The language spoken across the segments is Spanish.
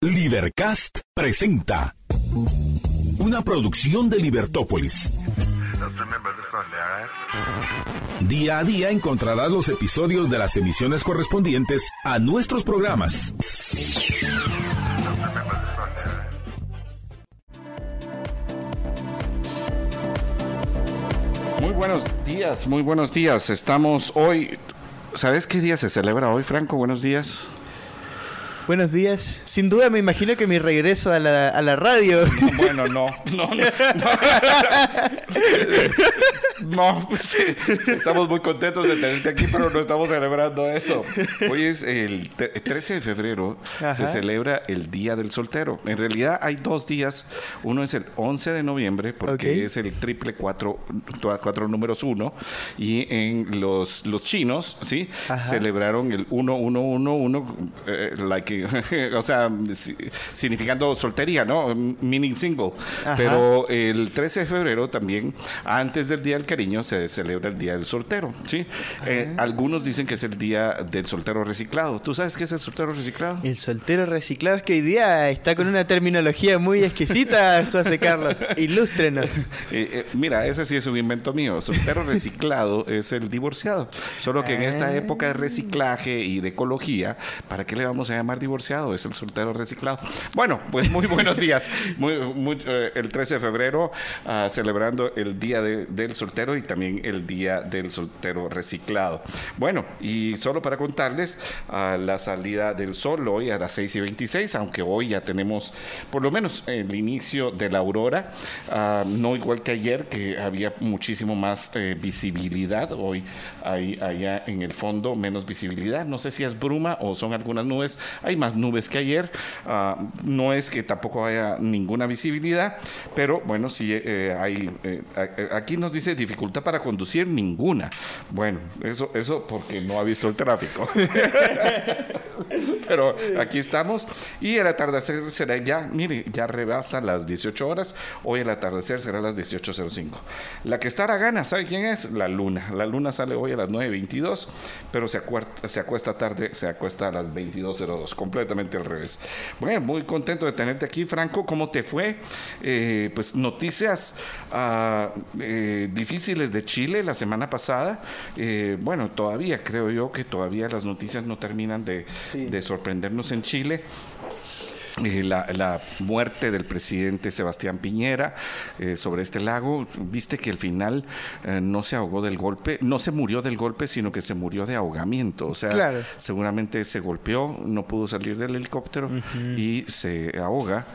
Libercast presenta una producción de Libertópolis. Día a día encontrarás los episodios de las emisiones correspondientes a nuestros programas. Muy buenos días, muy buenos días. Estamos hoy. ¿Sabes qué día se celebra hoy, Franco? Buenos días. Buenos días. Sin duda me imagino que mi regreso a la, a la radio. Bueno, no, no, no. No, pues, estamos muy contentos de tenerte aquí, pero no estamos celebrando eso. Hoy es el 13 de febrero, se celebra el Día del Soltero. En realidad hay dos días. Uno es el 11 de noviembre, porque es el triple cuatro, cuatro números uno. Y en los, los chinos, ¿sí? Celebraron el 1111, eh, like, o sea, significando soltería, ¿no? Meaning single. Pero el 13 de febrero también, antes del Día del Cariño, se celebra el Día del Soltero, ¿sí? Eh, ah. algunos dicen que es el Día del Soltero Reciclado. ¿Tú sabes qué es el soltero reciclado? El soltero reciclado es que hoy día está con una terminología muy exquisita, José Carlos. Ilústrenos. Eh, eh, mira, ese sí es un invento mío. Soltero reciclado es el divorciado. Solo que en esta ah. época de reciclaje y de ecología, ¿para qué le vamos a llamar divorciado? Es el soltero reciclado. Bueno, pues muy buenos días. Muy, el 13 de febrero, ah, celebrando el Día del Soltero y también el Día del Soltero Reciclado. Bueno, y solo para contarles, a la salida del sol hoy a las 6 y 26, aunque hoy ya tenemos por lo menos el inicio de la aurora, ah, no igual que ayer, que había muchísimo más eh, visibilidad, hoy hay allá en el fondo menos visibilidad, no sé si es bruma o son algunas nubes, hay más nubes que ayer, ah, no es que tampoco haya ninguna visibilidad, pero bueno, sí eh, hay, eh, aquí nos dice dificultad para conducir ninguna. Bueno, eso, eso porque no ha visto el tráfico. Pero aquí estamos y el atardecer será ya, mire, ya rebasa las 18 horas. Hoy el atardecer será las 18.05. La que estará gana, ¿sabe quién es? La luna. La luna sale hoy a las 9.22, pero se, se acuesta tarde, se acuesta a las 22.02, completamente al revés. Bueno, muy contento de tenerte aquí, Franco. ¿Cómo te fue? Eh, pues noticias eh, difíciles de Chile la semana pasada. Eh, bueno, todavía creo yo que todavía las noticias no terminan de, sorprendernos en Chile. Eh, la, muerte del presidente Sebastián Piñera eh, sobre este lago. Viste que al final no se ahogó del golpe, no se murió del golpe, sino que se murió de ahogamiento. O sea, seguramente se golpeó, no pudo salir del helicóptero y se ahoga.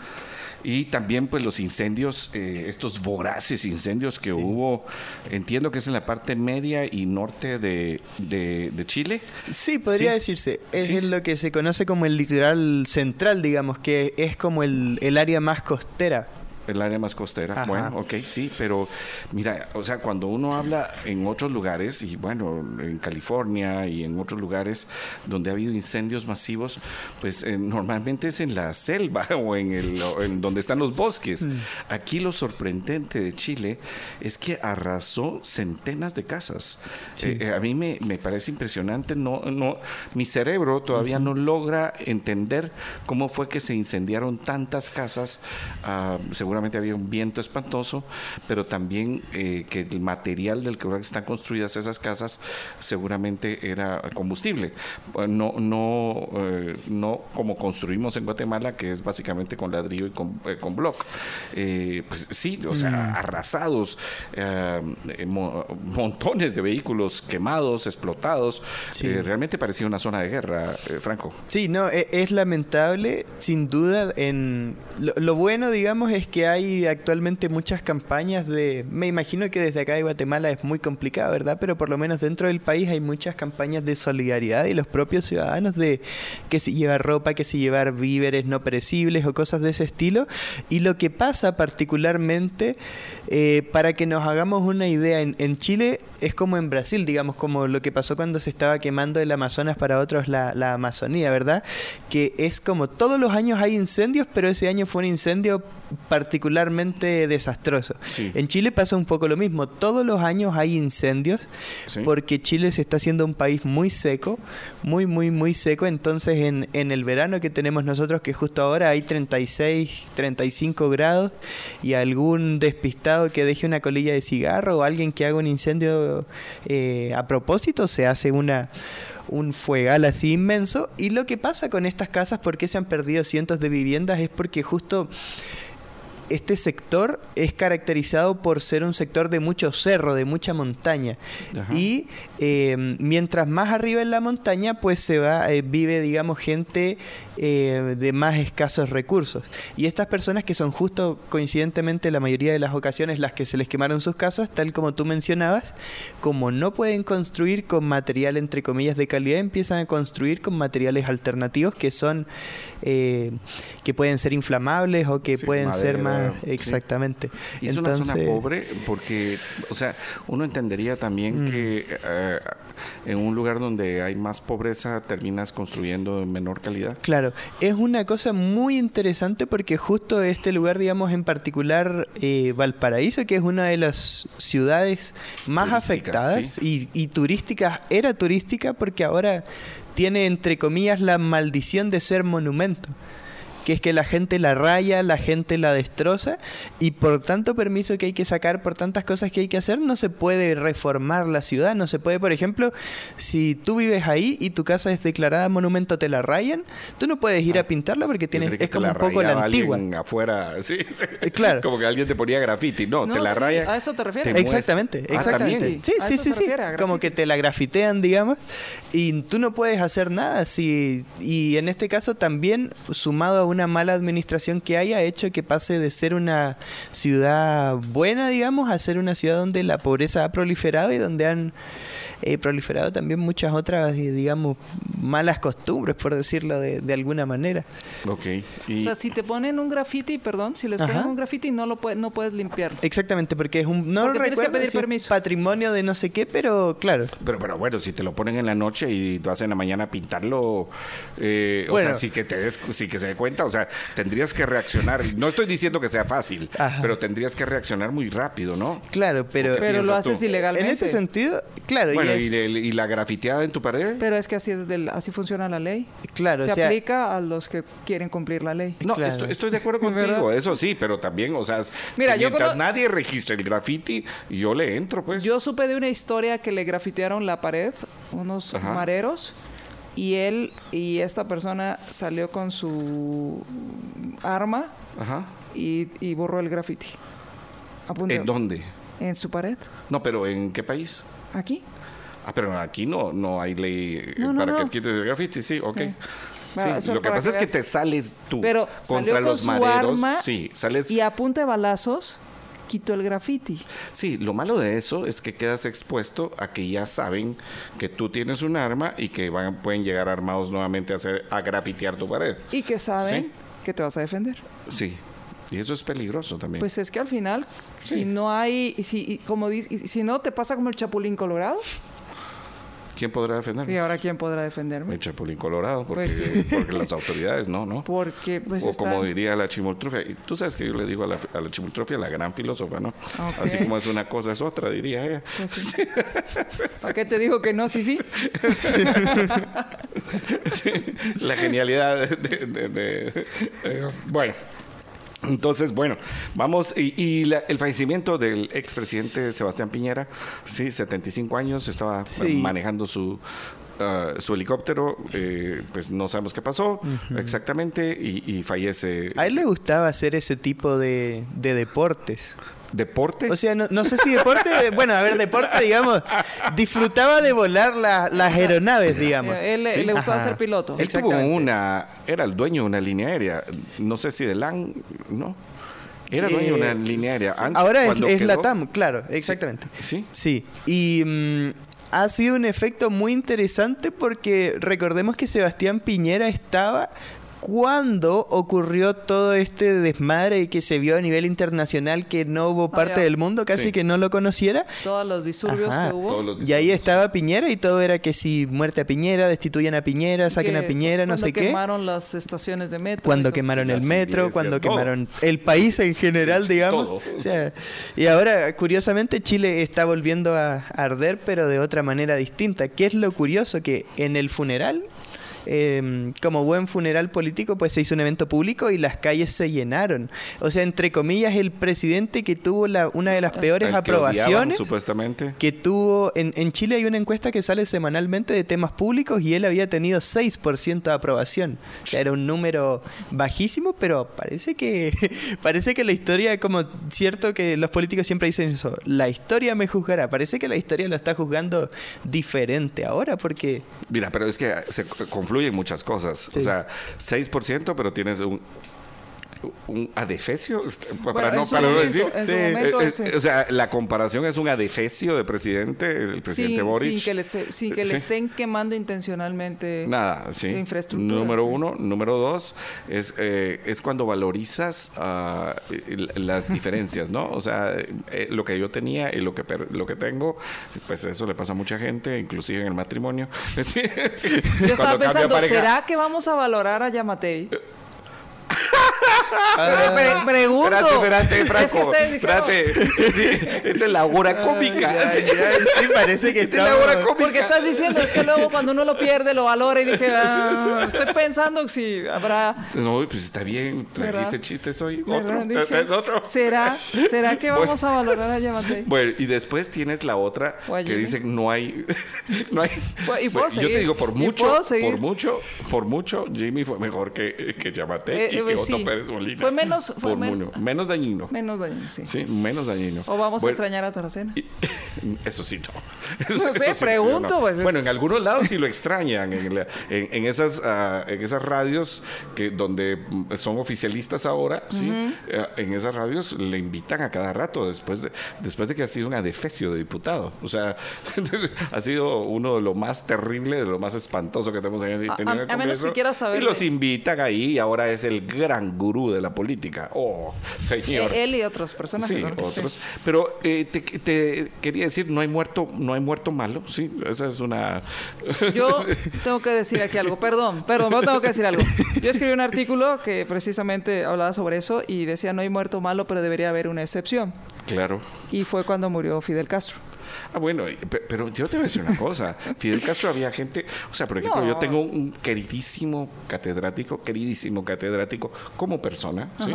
Y también pues los incendios, eh, estos voraces incendios que hubo, entiendo que es en la parte media y norte de, de, Chile. Sí, podría decirse. Es en lo que se conoce como el litoral central, digamos, que es como el, el área más costera el área más costera. Bueno, ok, sí, pero mira, o sea, cuando uno habla en otros lugares, y bueno, en California y en otros lugares donde ha habido incendios masivos, pues eh, normalmente es en la selva o en, el, en donde están los bosques. Mm. Aquí lo sorprendente de Chile es que arrasó centenas de casas. Eh, eh, a mí me, me, parece impresionante, no, no, mi cerebro todavía no logra entender cómo fue que se incendiaron tantas casas, uh, seguramente había un viento espantoso, pero también eh, que el material del que están construidas esas casas seguramente era combustible. No, no, eh, no como construimos en Guatemala, que es básicamente con ladrillo y con, eh, con block. pues sí, o sea, mm. arrasados, montones de vehículos quemados, explotados. realmente parecía una zona de guerra, Franco. Sí, no, e, es, lamentable, sin duda. En lo bueno, digamos, es que hay actualmente muchas campañas de, me imagino que desde acá de Guatemala es muy complicado, ¿verdad? Pero por lo menos dentro del país hay muchas campañas de solidaridad y los propios ciudadanos de que si llevar ropa, que si llevar víveres no perecibles o cosas de ese estilo. Y lo que pasa particularmente, eh, para que nos hagamos una idea, en, Chile es como en Brasil, digamos, como lo que pasó cuando se estaba quemando el Amazonas para otros la, la Amazonía, ¿verdad? Que es como todos los años hay incendios, pero ese año fue un incendio particular particularmente desastroso. Sí. En Chile pasa un poco lo mismo. Todos los años hay incendios Sí. porque Chile se está haciendo un país muy seco, muy, muy, muy seco. Entonces en, en el verano que tenemos nosotros, que justo ahora hay 36, 35 grados y algún despistado que deje una colilla de cigarro o alguien que haga un incendio eh, a propósito, se hace una un fuegal así inmenso y lo que pasa con estas casas, por qué se han perdido cientos de viviendas, es porque justo este sector es caracterizado por ser un sector de mucho cerro, de mucha montaña. Ajá. Y eh, mientras más arriba en la montaña, pues se va, eh, vive, digamos, gente eh, de más escasos recursos. Y estas personas que son justo coincidentemente la mayoría de las ocasiones las que se les quemaron sus casas, tal como tú mencionabas, como no pueden construir con material entre comillas de calidad, empiezan a construir con materiales alternativos que son eh, que pueden ser inflamables o que Sí, pueden ser más sí. exactamente. Y es una zona pobre porque, o sea, uno entendería también Mm. que eh, en un lugar donde hay más pobreza terminas construyendo en menor calidad. Claro, es una cosa muy interesante porque justo este lugar, digamos en particular eh, Valparaíso, que es una de las ciudades más Turísticas, afectadas y, y turísticas, era turística porque ahora tiene entre comillas la maldición de ser monumento que es que la gente la raya, la gente la destroza y por tanto permiso que hay que sacar, por tantas cosas que hay que hacer, no se puede reformar la ciudad, no se puede, por ejemplo, si tú vives ahí y tu casa es declarada monumento, te la rayan, tú no puedes ir a pintarla porque tienes, es como un poco la antigua. afuera, sí, sí. Eh, claro. Como que alguien te ponía graffiti. No, No, te la sí, raya. a eso te refieres. Exactamente, Ah, exactamente. también. Sí, sí, sí, sí. Como que te la grafitean, digamos, y tú no puedes hacer nada. Si, y en este caso también, sumado a una mala administración que hay, ha hecho que pase de ser una ciudad buena, digamos, a ser una ciudad donde la pobreza ha proliferado y donde han eh, proliferado también muchas otras, eh, digamos, malas costumbres, por decirlo de, de alguna manera. Ok. Y, O sea, si te ponen un graffiti, perdón, si les Ajá. ponen un graffiti no lo puedes, no puedes limpiarlo. Exactamente, porque es un... No Porque tienes que recuerdo pedir si es permiso. patrimonio de no sé qué, pero claro. pero, pero bueno, si te lo ponen en la noche y tú vas en la mañana a pintarlo, eh, o sea, sí que, te des, sí que se dé cuenta, o sea, tendrías que reaccionar. No estoy diciendo que sea fácil, Ajá. pero tendrías que reaccionar muy rápido, ¿no? Claro, pero... ¿Qué Pero lo tú? haces ilegalmente. En ese sentido, claro, Bueno, y, y, la grafiteada en tu pared. Pero es que así es del- así funciona la ley. claro, Se o sea, aplica a los que quieren cumplir la ley. No, Claro. estoy, estoy de acuerdo contigo, ¿Verdad? eso sí, pero también, o sea, Mira, si yo mientras nadie registre el graffiti, yo le entro, pues. Yo supe de una historia que le grafitearon la pared unos Ajá. mareros y él y esta persona salió con su arma Ajá. y, y borró el graffiti. ¿En dónde? En su pared. No, pero ¿en qué país? Aquí. Ah, pero aquí no, no hay ley eh, No, no, para no. que quites el graffiti, sí, ok. Sí. Bueno, lo que pasa que es que te sales tú Pero contra con los su maderos. arma sí, sales. y a punta de balazos quitó el graffiti. Sí, lo malo de eso es que quedas expuesto a que ya saben que tú tienes un arma y que van, pueden llegar armados nuevamente a, hacer, a grafitear tu pared. Y que saben Sí. que te vas a defender. Sí, y eso es peligroso también. Pues es que al final, Sí. si no hay, si, como dice, si no te pasa como el Chapulín Colorado, ¿Quién podrá defenderme? y ahora quién podrá defenderme. El Chapulín Colorado, porque, Pues porque las autoridades no, ¿no? Porque pues o como diría la chimoltrufia, y tú sabes que yo le digo a la, a la gran filósofa, ¿no? Así como es una cosa es otra, diría ella. pues sí. ¿Para qué te digo que no? Sí, sí. Sí, la genialidad de... de- de- de- bueno. Entonces, bueno, vamos, y, y la- el fallecimiento del expresidente Sebastián Piñera, sí, 75 años, estaba Sí. manejando su, ah, su helicóptero, eh, pues no sabemos qué pasó exactamente, y, y fallece. a él le gustaba hacer ese tipo de, de deportes. ¿Deporte? O sea, no, no sé si deporte, bueno, a ver, deporte, digamos, disfrutaba de volar la- las aeronaves, digamos. Eh, Él, Sí. le gustaba Ajá. ser piloto. Él tuvo una, era el dueño de una línea aérea, no sé si de LAN, ¿no? Era dueño de una Eh, línea aérea. Antes, Ahora es, quedó- Latam, claro, exactamente. Sí. Sí, y mm, ha sido un efecto muy interesante porque recordemos que Sebastián Piñera estaba ¿cuándo ocurrió todo este desmadre que se vio a nivel internacional que no hubo parte del mundo casi Sí. que no lo conociera? Todos los disturbios Ajá. que hubo. Los Y ahí estaba Piñera y todo era que si muerte a Piñera, destituyan a Piñera, saquen que a Piñera, no cuando sé qué. quemaron las estaciones de metro. Cuando dijo, quemaron el metro, iglesias, cuando todo. quemaron el país en general, digamos. todo. O sea, y ahora, curiosamente, Chile está volviendo a arder, pero de otra manera distinta. ¿Qué es lo curioso? Que en el funeral, eh, como buen funeral político, pues se hizo un evento público y las calles se llenaron. O sea, entre comillas, el presidente que tuvo la, una de las peores Al que odiaban, aprobaciones supuestamente. que tuvo en, en Chile hay una encuesta que sale semanalmente de temas públicos y él había tenido 6% de aprobación. O sea, era un número bajísimo, pero parece que parece que la historia como cierto que los políticos siempre dicen eso, la historia me juzgará. Parece que la historia lo está juzgando diferente ahora porque Mira, pero es que se confluyen muchas cosas. Sí. O sea, 6%, pero tienes un, un adefesio. Para Bueno, no, para momento- decir. Sí. Eh, eh, sí. O sea, la comparación es un adefesio de presidente, el presidente sin, Boric. sin que, le, sin que le Sí. estén quemando intencionalmente Nada, sí. infraestructura. Número uno. Número dos, es, eh, es cuando valorizas eh, las diferencias, ¿no? O sea, eh, lo que yo tenía y lo que, lo que tengo, pues eso le pasa a mucha gente, inclusive en el matrimonio. Sí, sí. Yo estaba pensando, pareja- ¿será que vamos a valorar a Yamatei? Ah, Pre- pregunto. Espérate, espérate, Es que Franco. ustedes dijeron- espérate. Sí, esta es la hora cómica. ya, Sí, ya, sí, parece que Esta es la hora cómica. Porque estás diciendo, es que luego cuando uno lo pierde, lo valora y dije, ah, estoy pensando si habrá... No, pues está bien. Trajiste chistes hoy. Otro. Dije, Es otro. ¿Será, ¿Será que vamos a valorar a Yamatei? Bueno, y después tienes la otra que dicen no hay, no hay. Pu- y puedo Bueno, yo te digo por mucho, por mucho, por mucho, Jimmy fue mejor que que Yamate Eh, Otto sí. Pérez Molina. Fue menos- fue men- menos dañino. Menos daño, sí. Sí, menos dañino. O vamos Bueno, a extrañar a Taracena. y- Eso sí, no. No sé, sí, pregunto, yo no. pues, es- Bueno, en algunos lados sí lo extrañan, en, la- en- en esas, ah, en esas radios que donde mm, son oficialistas ahora, sí, eh, en esas radios le invitan a cada rato después de, después de que ha sido un adefesio de diputado. O sea, ha sido uno de lo más terrible, de lo más espantoso que tenemos en el, A- menos que quieras saber Y los invitan ahí y ahora es el gran gurú de la política. Oh, señor. Eh, Él y otras personas. Sí, ¿no? otros. Pero eh, te, te quería decir, no hay muerto, no hay muerto malo, sí, esa es una. Yo tengo que decir aquí algo, perdón, perdón, pero tengo que decir algo. Yo escribí un artículo que precisamente hablaba sobre eso y decía no hay muerto malo, pero debería haber una excepción. Claro. Y fue cuando murió Fidel Castro. Ah, bueno, pero yo te voy a decir una cosa. Fidel Castro había gente, o sea, por ejemplo, No. yo tengo un queridísimo catedrático, queridísimo catedrático como persona, ¿sí?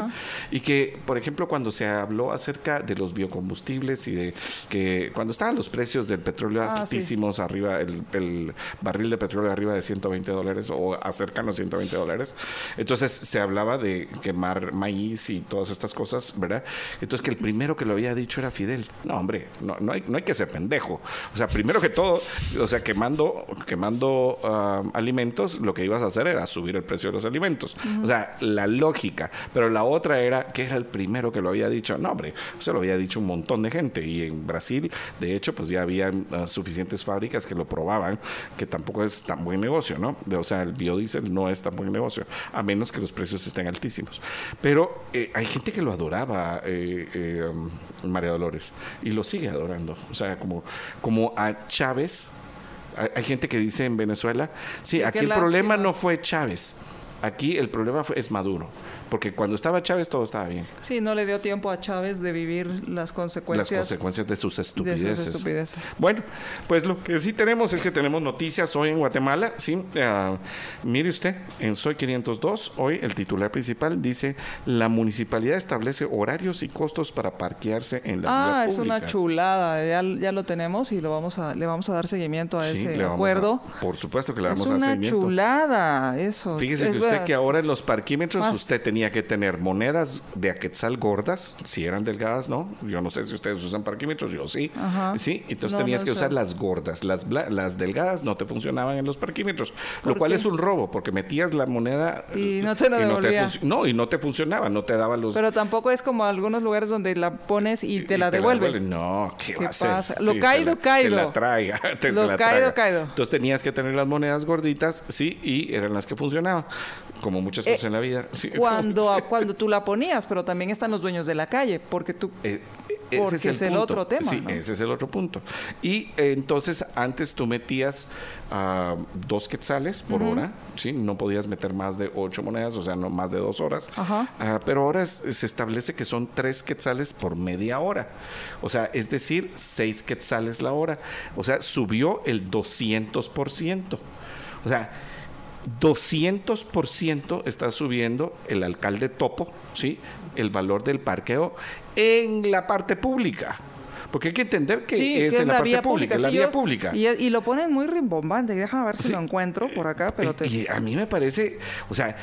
Y que, por ejemplo, cuando se habló acerca de los biocombustibles y de que cuando estaban los precios del petróleo Ah, sí. altísimos, arriba, el, el barril de petróleo arriba de 120 dólares o acercano a 120 dólares, entonces se hablaba de quemar maíz y todas estas cosas, ¿verdad? Entonces que el primero que lo había dicho era Fidel. No, hombre, no, no, hay, no hay que ser pendejo. O sea, primero que todo, o sea, quemando, quemando ah, alimentos, lo que ibas a hacer era subir el precio de los alimentos. O sea, la lógica. Pero la otra era que era el primero que lo había dicho. No, hombre, se lo había dicho un montón de gente. Y en Brasil, de hecho, pues ya habían ah, suficientes fábricas que lo probaban, que tampoco es tan buen negocio, ¿no? De- o sea, el biodiesel no es tan buen negocio, a menos que los precios estén altísimos. Pero eh, hay gente que lo adoraba, eh, eh, um, María Dolores, y lo sigue adorando. O sea, como, como a Chávez. Hay, hay gente que dice en Venezuela, sí, aquí el problema no fue Chávez. Aquí el problema fue, es Maduro. Porque cuando estaba Chávez todo estaba bien. Sí, no le dio tiempo a Chávez de vivir las Las consecuencias, consecuencias de sus de estupideces. sus estupideces. Bueno, pues lo que sí tenemos es que tenemos noticias hoy en Guatemala. Sí, Ah, mire usted, en Soy 502, hoy el titular principal dice: La municipalidad establece horarios y costos para parquearse en la Ah, vía es una chulada. Ya, ya lo tenemos y lo vamos a, le vamos a dar seguimiento a Sí, ese a- acuerdo. por supuesto que le es vamos a dar una seguimiento. chulada, eso. Fíjese Es que usted verdad, que ahora en los parquímetros más- usted tenía que tener monedas de aquetzal gordas, si eran delgadas, ¿no? Yo no sé si ustedes usan parquímetros, yo sí. Ajá. Sí, entonces No, tenías no que usar las gordas, las, las delgadas no te funcionaban en los parquímetros, lo ¿Por cual qué? es un robo, porque metías la moneda Y no te la devolvía. func- no, y no te funcionaba, no te daba los... Pero tampoco es como algunos lugares donde la pones y te la devuelven. No, ¿qué, ¿Qué va a hacer? pasa? Lo caído, la- caído. Te la traiga. te Lo la caído, traga. caído. Entonces tenías que tener las monedas gorditas, sí, y eran las que funcionaban. como muchas cosas Eh, en la vida. sí. Cuando, cuando tú la ponías, pero también están los dueños de la calle, porque tú... Eh, ese Porque es el otro tema, Sí, ¿no? ese es el otro punto. Y eh, entonces antes tú metías ah, dos quetzales por hora, ¿sí? No podías meter más de ocho monedas, o sea, no más de dos horas. Ajá. Ah, pero ahora es- se establece que son tres quetzales por media hora. O sea, es decir, seis quetzales la hora. O sea, subió el 200%. O sea, 200% está subiendo el alcalde Topo, ¿sí? El valor del parqueo en la parte pública. Porque hay que entender que Sí, es que en la, parte pública, es la sí, vía yo- pública. Y, y lo ponen muy rimbombante. Déjame ver si Sí. lo encuentro por acá, pero te... Y a mí me parece, o sea,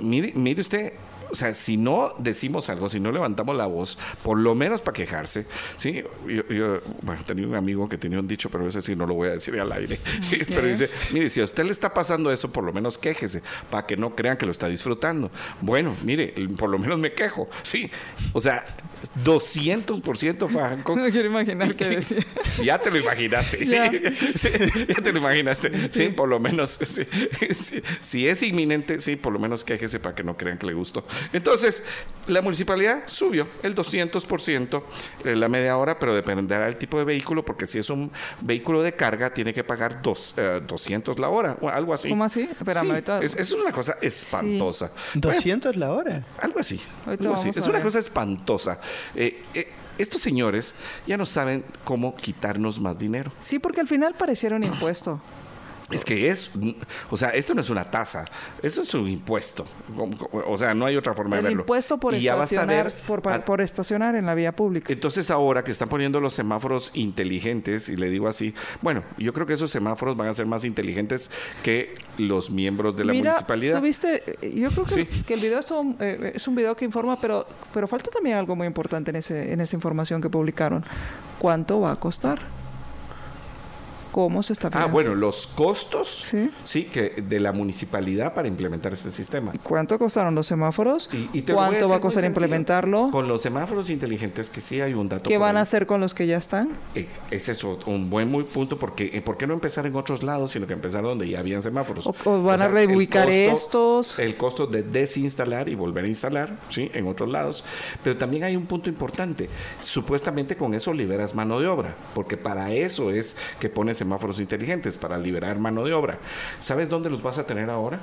mire, mire usted, o sea, si no decimos algo, si no levantamos la voz, por lo menos para quejarse, ¿sí? Yo, yo, bueno, tenía un amigo que tenía un dicho, pero ese sí no lo voy a decir al aire, ¿sí? Pero dice, mire, si a usted le está pasando eso, por lo menos quéjese, para que no crean que lo está disfrutando. Bueno, mire, por lo menos me quejo, ¿sí? O sea, 200% Fajanco. No quiero imaginar qué decía. Ya te lo imaginaste, sí, Ya. sí, ya te lo imaginaste, sí, por lo menos, sí, sí. si es inminente, sí, por lo menos quéjese para que no crean que le gustó. Entonces, la municipalidad subió el 200% eh, la media hora, pero dependerá del tipo de vehículo, porque si es un vehículo de carga, tiene que pagar dos, eh, 200 la hora, o algo así. ¿Cómo así? Espérame, Sí, ahorita- es, es una cosa espantosa. Bueno, 200 la hora. algo así. Algo así. Es una cosa espantosa. Eh, eh, estos señores ya no saben cómo quitarnos más dinero. Sí, porque al final pareciera un impuesto. Es que es, o sea, esto no es una tasa, esto es un impuesto. O sea, no hay otra forma El de verlo. impuesto por Y estacionar, ver por, a- por estacionar en la vía pública. entonces ahora que están poniendo los semáforos inteligentes, y le digo así, bueno, yo creo que esos semáforos van a ser más inteligentes que los miembros de la Mira, municipalidad. tuviste, yo creo que, Sí. que el video es un, eh, es un video que informa, pero, pero falta también algo muy importante en, ese, en esa información que publicaron. ¿Cuánto va a costar? ¿Cómo se está Ah, bueno, los costos, Sí. sí, que de la municipalidad para implementar este sistema. ¿Y ¿Cuánto costaron los semáforos? Y- te ¿Cuánto va a costar implementarlo? Con los semáforos inteligentes, que sí hay un dato. ¿Qué van a hacer con los que ya están? Eh, Es eso, un buen muy punto, porque eh, ¿por qué no empezar en otros lados, sino que empezar donde ya habían semáforos? O- o van a el reubicar estos. El costo de desinstalar y volver a instalar, ¿sí? En otros lados. Pero también hay un punto importante. Supuestamente con eso liberas mano de obra, porque para eso es que pones semáforos inteligentes, para liberar mano de obra. ¿Sabes dónde los vas a tener ahora?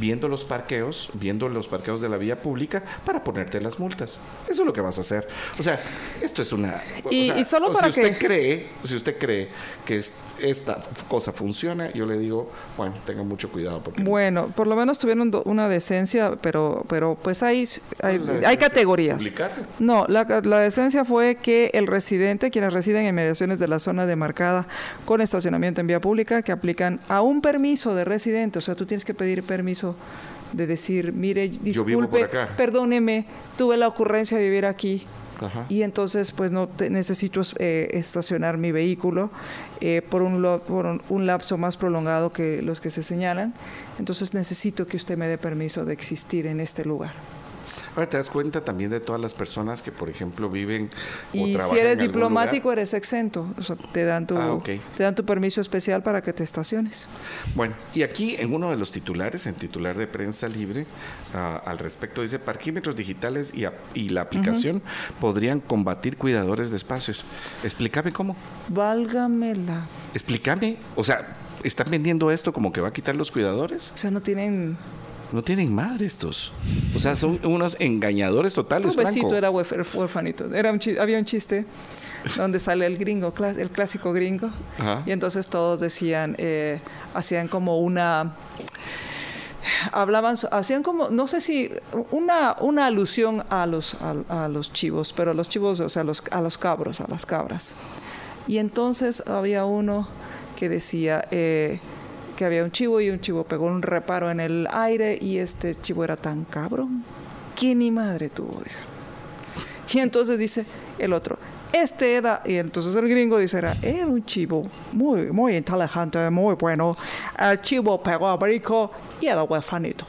viendo los parqueos, viendo los parqueos de la vía pública para ponerte las multas. Eso es lo que vas a hacer. O sea, esto es una... o Y- sea, y solo para si usted que- cree, si usted cree que es- esta cosa funciona, yo le digo, bueno, tenga mucho cuidado porque Bueno, por lo menos tuvieron do- una decencia, pero, pero pues hay, hay, hay categorías. ¿Publicarlo? No, la, la decencia fue que el residente, quienes residen en mediaciones de la zona demarcada con estacionamiento en vía pública, que aplican a un permiso de residente, o sea, tú tienes que pedir permiso de decir, mire, disculpe, perdóneme, tuve la ocurrencia de vivir aquí. Ajá. Y entonces, pues no te- necesito eh, estacionar mi vehículo eh, por, un, por un, un lapso más prolongado que los que se señalan. Entonces necesito que usted me dé permiso de existir en este lugar. Ahora te das cuenta también de todas las personas que, por ejemplo, viven o Y si eres en diplomático, lugar. eres exento. O sea, te dan tu, Ah, te dan tu permiso especial para que te estaciones. Bueno, y aquí en uno de los titulares, en titular de prensa libre, ah, al respecto dice, parquímetros digitales y la aplicación podrían combatir cuidadores de espacios. Explícame cómo. Válgamela. Explícame. O sea, ¿están vendiendo esto como que va a quitar los cuidadores? O sea, no tienen... No tienen madre estos. O sea, son unos engañadores totales, Pobrecito Franco. era huérf- huérfanito. Era un había un chiste donde sale el gringo, el clásico gringo. Ajá. Y entonces todos decían, eh, hacían como una... Hablaban, hacían como, no sé si, una, una alusión a los, a, a los chivos, pero a los chivos, o sea, a los, a los cabros, a las cabras. Y entonces había uno que decía eh, que había un chivo y un chivo pegó un reparo en el aire y este chivo era tan cabrón que ni madre tuvo, dijo. Y entonces dice el otro, este era, y entonces el gringo dice, era, era un chivo muy, muy inteligente, muy bueno. El chivo pegó a brico y era huefanito.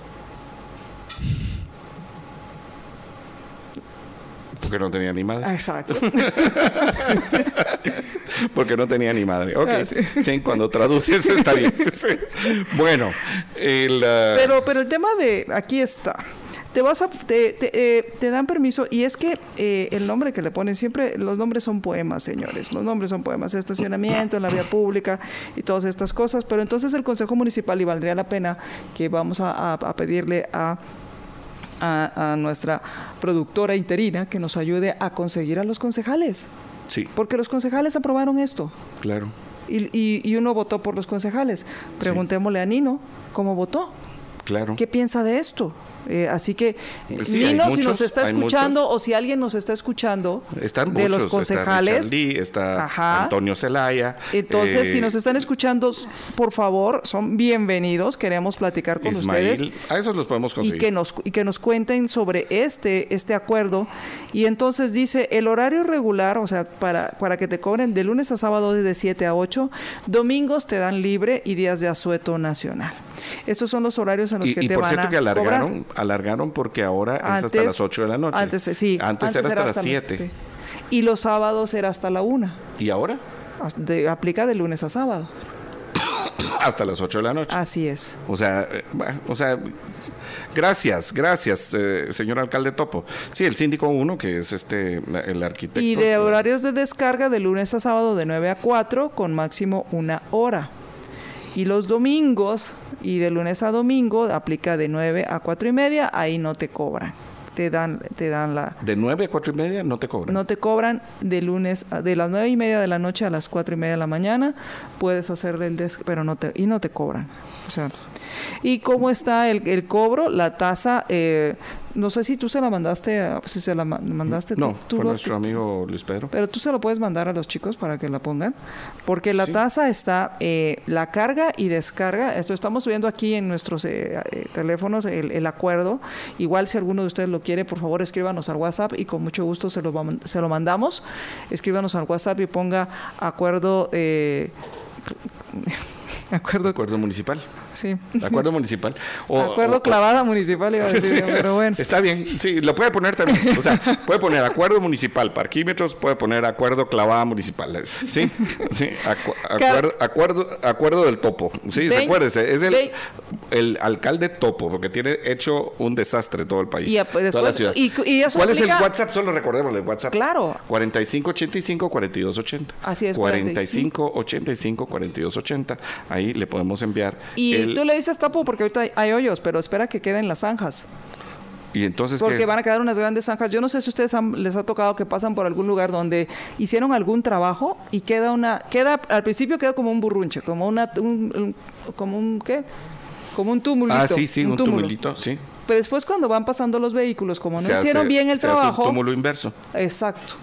Porque no tenía ni madre. Exacto. porque no tenía ni madre. Ok, Ah, sí. sí. cuando traduces está bien. Sí. Bueno, el, ah, Pero, pero el tema de aquí está. Te vas a, te, te, eh, te dan permiso y es que eh, el nombre que le ponen siempre los nombres son poemas, señores. Los nombres son poemas, estacionamiento en la vía pública y todas estas cosas. Pero entonces el Consejo Municipal y valdría la pena que vamos a, a- a pedirle a a, a nuestra productora interina que nos ayude a conseguir a los concejales, sí, porque los concejales aprobaron esto. claro. Y, y- y uno votó por los concejales. Preguntémosle a Nino cómo votó. Claro. ¿Qué piensa de esto? Eh, así que, eh, Pues sí, Nino, si nos está escuchando o si alguien nos está escuchando Están de muchos, los concejales, está Lee, está Ajá. Antonio Zelaya. entonces eh, si nos están escuchando, por favor, son bienvenidos. Queremos platicar con ustedes a esos los podemos y conseguir. que nos y que nos cuenten sobre este este acuerdo y entonces dice el horario regular o sea para para que te cobren de lunes a sábado de 7 a 8 domingos te dan libre y días de asueto nacional estos son los horarios en los y, que y te por van cierto a que alargaron, cobrar. Alargaron porque ahora es hasta las 8 de la noche. antes sí Antes, era hasta las 7. sí. y los sábados era hasta la 1 ¿Y ahora? aplica de lunes a sábado Hasta las 8 de la noche. así es O sea, eh, bueno, o sea, gracias, gracias, eh, señor alcalde Topo. Sí, el síndico 1, que es este, el arquitecto. Y de horarios de descarga de lunes a sábado de 9 a 4 con máximo una hora. Y los domingos y de lunes a domingo aplica de 9 a 4 y media, ahí no te cobran. Te dan, te dan la... De 9 a 4 y media no te cobran. No te cobran de lunes, a- de las 9 y media de la noche a las 4 y media de la mañana, puedes hacer el des pero no te, y no te cobran. O sea, ¿y cómo está el, el cobro? La tasa, eh, no sé si tú se la mandaste, a- si se la ma- mandaste. no, tú fue nuestro amigo Luis Pedro. pero tú se lo puedes mandar a los chicos para que la pongan, porque la Sí. tasa está, eh, la carga y descarga, esto estamos viendo aquí en nuestros eh, eh, teléfonos el, el acuerdo, igual si alguno de ustedes lo quiere, por favor escríbanos al WhatsApp y con mucho gusto se lo, se lo mandamos, escríbanos al WhatsApp y ponga acuerdo, eh, acuerdo, Acuerdo municipal. sí, Acuerdo municipal. O- acuerdo o- o- clavada municipal, iba a decir, Sí, pero bueno. Está bien, sí, lo puede poner también. O sea, puede poner acuerdo municipal, parquímetros, puede poner acuerdo clavada municipal. Sí, sí, acu- acuerdo, acuerdo, acuerdo del topo. Sí, recuérdese, es el, el alcalde topo, porque tiene hecho un desastre todo el país. Y a- pues, toda la después- ciudad. y- y eso ¿Cuál es aplica- el WhatsApp? Solo recordémosle el WhatsApp. Claro. 4585-4280. Así es, 4585-4280. Ahí le podemos enviar. Y el- tú le dices tapo porque ahorita hay, hoyos, pero espera que queden las zanjas. y entonces Porque ¿qué? van a quedar unas grandes zanjas. Yo no sé si ustedes han- les ha tocado que pasan por algún lugar donde hicieron algún trabajo y queda una, queda, al principio queda como un burrunche, como una, un, un- como un, ¿qué? Como un tumulito. Ah, sí, sí, un, túmulo. tumulito, sí. Pero después cuando van pasando los vehículos, como no Se hicieron hace- bien el se hace trabajo. un túmulo inverso. Exacto.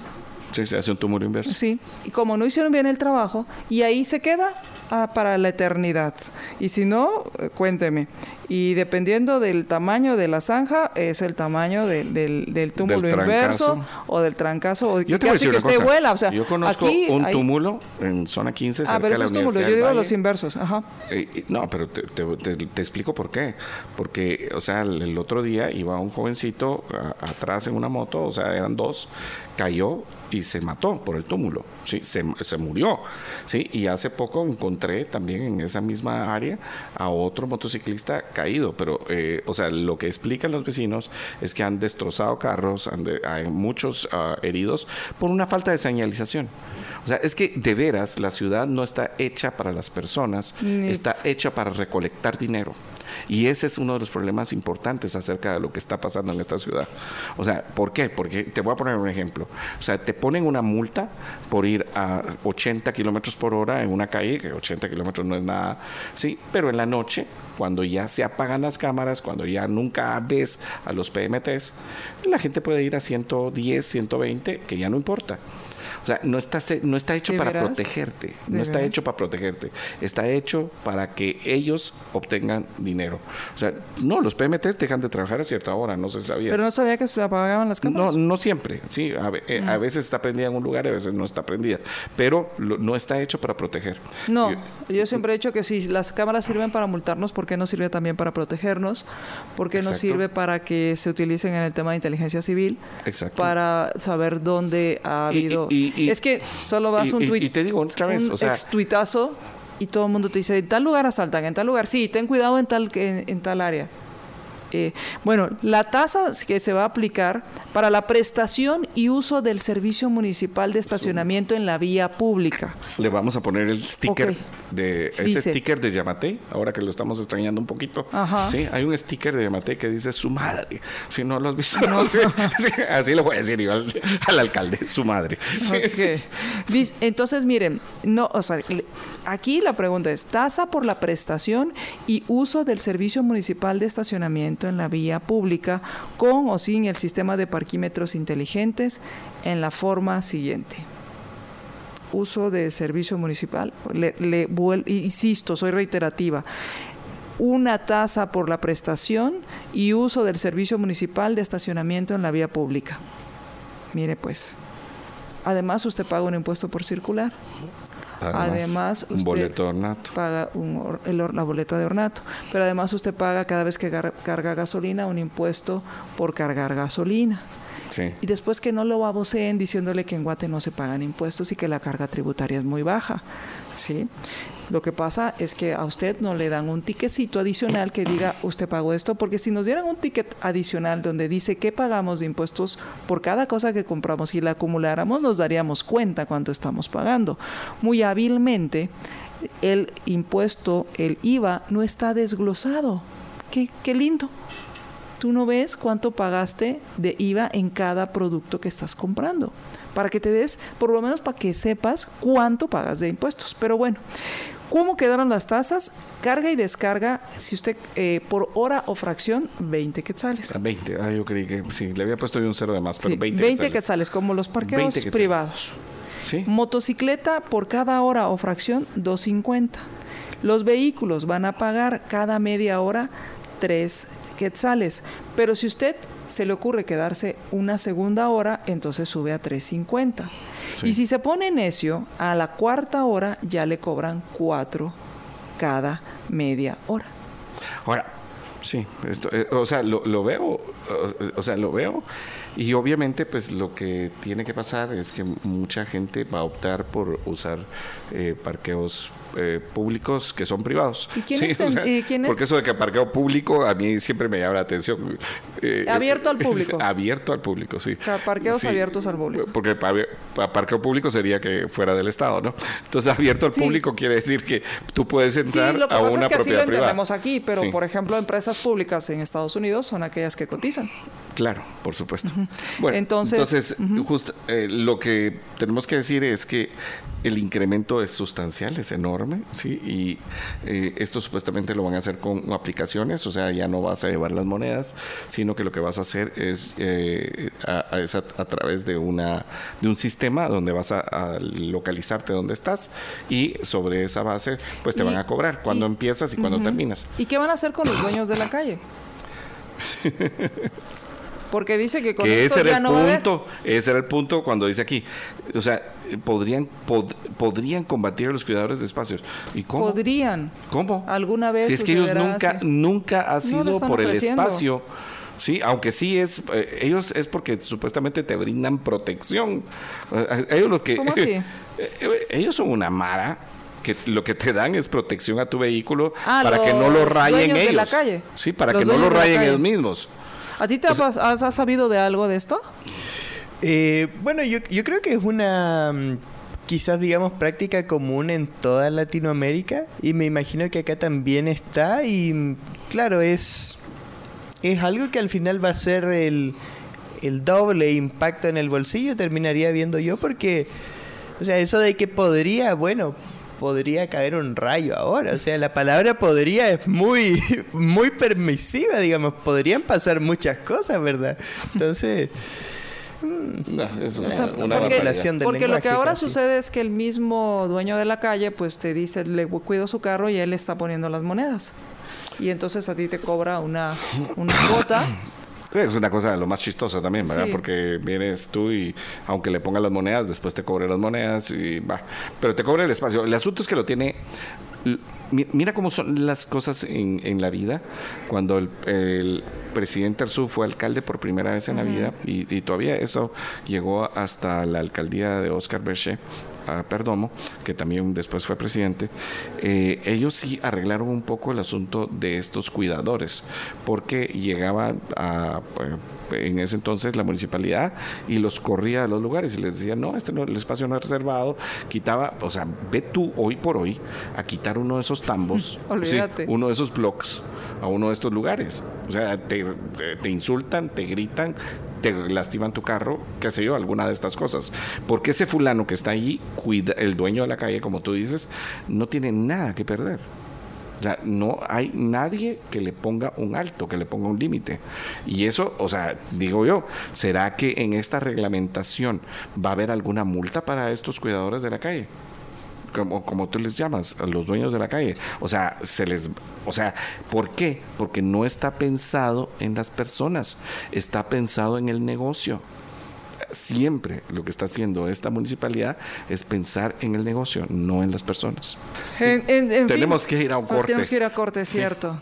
Sí, se hace un túmulo inverso. Sí, y como no hicieron bien el trabajo, y ahí se queda ah, para la eternidad. Y si no, eh, cuénteme. Y dependiendo del tamaño de la zanja, es el tamaño del, del, del túmulo Del inverso o del trancazo. O Yo te voy a decir que una usted cosa. vuela. O sea, yo conozco aquí un hay- túmulo en zona 15 cerca Ah, pero de la esos túmulos, Universidad yo digo los inversos. Ajá. Eh, no, pero te, te- te- te explico por qué. Porque, o sea, el, el otro día iba un jovencito a- atrás en una moto, o sea, eran dos, cayó y se mató por el túmulo, ¿sí? Se, se murió, ¿sí? Y hace poco encontré también en esa misma área a otro motociclista caído, pero, eh, o sea, lo que explican los vecinos es que han destrozado carros, han de- hay muchos ah, heridos por una falta de señalización. O sea, es que de veras la ciudad no está hecha para las personas, Ni- está hecha para recolectar dinero. Y ese es uno de los problemas importantes acerca de lo que está pasando en esta ciudad. O sea, ¿por qué? Porque te voy a poner un ejemplo. O sea, te ponen una multa por ir a 80 kilómetros por hora en una calle, que 80 kilómetros no es nada, sí, pero en la noche, cuando ya se apagan las cámaras, cuando ya nunca ves a los PMTs, la gente puede ir a 110, 120, que ya no importa. O sea, no está, no está hecho ¿De para veras? protegerte, ¿De no está veras? hecho para protegerte, está hecho para que ellos obtengan dinero. O sea, no, los PMTs dejan de trabajar a cierta hora, no se sabía. Pero no sabía que se apagaban las No, cámaras. no siempre, sí, a, eh, a veces está prendida en un lugar y a veces no está prendida, pero lo- no está hecho para proteger. No, Yo- yo siempre he dicho que si las cámaras sirven para multarnos, ¿por qué no sirve también para protegernos? ¿Por qué no sirve para que se utilicen en el tema de inteligencia civil? Exacto. Para saber dónde ha Y- habido... y, Y, es que solo un tweet. Y, te digo otra vez, un o sea, ex tuitazo y todo el mundo te dice, en tal lugar asaltan, en tal lugar, sí, ten cuidado en tal, en, en tal área. Eh, bueno, la tasa que se va a aplicar para la prestación y uso del servicio municipal de estacionamiento en la vía pública. Le vamos a poner el sticker Ok. De ese Dice- sticker de Yamate, ahora que lo estamos extrañando un poquito. Ajá. Sí, hay un sticker de Yamate que dice su madre. Si no lo has visto, Sí, sí, así lo voy a decir yo al, al alcalde, su madre. Sí. Dice- Entonces, miren, no, o sea, aquí la pregunta es tasa por la prestación y uso del servicio municipal de estacionamiento en la vía pública con o sin el sistema de parquímetros inteligentes en la forma siguiente. Uso de servicio municipal, le, le vuel- insisto, soy reiterativa. Una tasa por la prestación y uso del servicio municipal de estacionamiento en la vía pública. Mire pues. Además, usted paga un impuesto por circular. Además, un usted boleto de ornato. Paga un or- el or- la boleta de ornato. Pero además usted paga cada vez que gar- carga gasolina un impuesto por cargar gasolina. Sí. Y después que no lo baboseen diciéndole que en Guate no se pagan impuestos y que la carga tributaria es muy baja. ¿sí? Lo que pasa es que a usted no le dan un tiquecito adicional que diga usted pagó esto, porque si nos dieran un ticket adicional donde dice qué pagamos de impuestos por cada cosa que compramos y la acumuláramos, nos daríamos cuenta cuánto estamos pagando. Muy hábilmente, el impuesto, el IVA, no está desglosado. Qué, qué lindo tú no ves cuánto pagaste de IVA en cada producto que estás comprando. Para que te des, por lo menos para que sepas cuánto pagas de impuestos. Pero bueno, ¿cómo quedaron las tasas? Carga y descarga, si usted eh, por hora o fracción, 20 quetzales. A 20. Ah, yo creí que sí, le había puesto yo un cero de más, pero Sí, 20. 20 quetzales. quetzales, como los parqueos 20 quetzales. privados. Sí. Motocicleta por cada hora o fracción 2.50. Los vehículos van a pagar cada media hora 3 quetzales. Pero si usted se le ocurre quedarse una segunda hora, entonces sube a 3.50. Sí. Y si se pone necio, a la cuarta hora ya le cobran 4 cada media hora. Ahora, sí, esto, eh, o sea, lo, lo veo, o, o sea, lo veo. Y obviamente, pues lo que tiene que pasar es que mucha gente va a optar por usar eh, parqueos eh, públicos que son privados. ¿Y quién Sí, o sea, y quién es- Porque eso de que parqueo público a mí siempre me llama la atención. Eh, Abierto al público. abierto al público, sí. Ca- parqueos abiertos al público. Porque pa- pa- parqueo público sería que fuera del Estado, ¿no? Entonces, abierto al Sí. público quiere decir que tú puedes Sí, entrar lo que a pasa una es que así lo propiedad entendemos aquí, pero Sí. por ejemplo, empresas públicas en Estados Unidos son aquellas que cotizan. Claro, por supuesto. Bueno, Entonces- entonces, justo, eh, lo que tenemos que decir es que el incremento es sustancial, es enorme, ¿sí? Y eh, esto supuestamente lo van a hacer con aplicaciones, o sea, ya no vas a llevar las monedas, sino que lo que vas a hacer es, eh, a, a- es a, a través de, una, de un sistema donde vas a, localizarte donde estás y sobre esa base, pues te Y- van a cobrar cuando y- empiezas y cuando terminas. ¿Y qué van a hacer con los dueños de la calle? Porque dice que con que esto ese era el no va a haber. punto, ese era el punto cuando dice aquí, o sea, podrían pod- podrían combatir a los cuidadores de espacios. ¿Y cómo? Podrían. ¿Cómo? Alguna vez Si es que ellos nunca así. nunca ha sido por el espacio. Sí, aunque sí es, eh, ellos es porque supuestamente te brindan protección. Eh, ellos lo que, ¿Cómo así? eh, ellos son una mara que lo que te dan es protección a tu vehículo Ah, para que no lo rayen ellos. de la calle. Sí, para Los que no lo rayen ellos mismos. ¿A ti te has, has sabido de algo de esto? Eh, bueno, yo, yo creo que es una mm, quizás digamos práctica común en toda Latinoamérica y me imagino que acá también está y mm, claro, es, es algo que al final va a ser el, el doble impacto en el bolsillo, terminaría viendo yo porque, o sea, eso de que podría, bueno, podría caer un rayo ahora, o sea, la palabra podría es muy, muy permisiva, digamos, podrían pasar muchas cosas, ¿verdad? Entonces... No, es O una, sea, una porque- del Porque lo que ahora casi. sucede es que el mismo dueño de la calle pues te dice, le cuido su carro y él está poniendo las monedas. Y entonces a ti te cobra una, una cuota. Es una cosa de lo más chistosa también, ¿verdad? Sí. Porque vienes tú y aunque le pongas las monedas, después te cobre las monedas y va. Pero te cobra el espacio. El asunto es que lo tiene mira cómo son las cosas en, en la vida. Cuando el, el presidente Arzú fue alcalde por primera vez en la vida, y, y todavía eso llegó hasta la alcaldía de Oscar Berché, a Perdomo, que también después fue presidente, eh, ellos sí arreglaron un poco el asunto de estos cuidadores, porque llegaba a, eh, en ese entonces la municipalidad y los corría a los lugares y les decía, no, este no, el espacio no es reservado, quitaba, o sea, ve tú hoy por hoy a quitar uno de esos tambos, sí, uno de esos blocks a uno de estos lugares. O sea, te- te insultan, te gritan, te lastiman tu carro, qué sé yo, alguna de estas cosas. Porque ese fulano que está allí, cuida, el dueño de la calle, como tú dices, no tiene nada que perder. O sea, no hay nadie que le ponga un alto, que le ponga un límite. Y eso, o sea, digo yo, ¿será que en esta reglamentación va a haber alguna multa para estos cuidadores de la calle? Como, como tú les llamas, a los dueños de la calle. O sea, se les, o sea, ¿por qué? Porque no está pensado en las personas, está pensado en el negocio. Siempre lo que está haciendo esta municipalidad es pensar en el negocio, no en las personas. En- en- en fin. Tenemos que ir a un corte. Tenemos que ir a corte, Sí. cierto.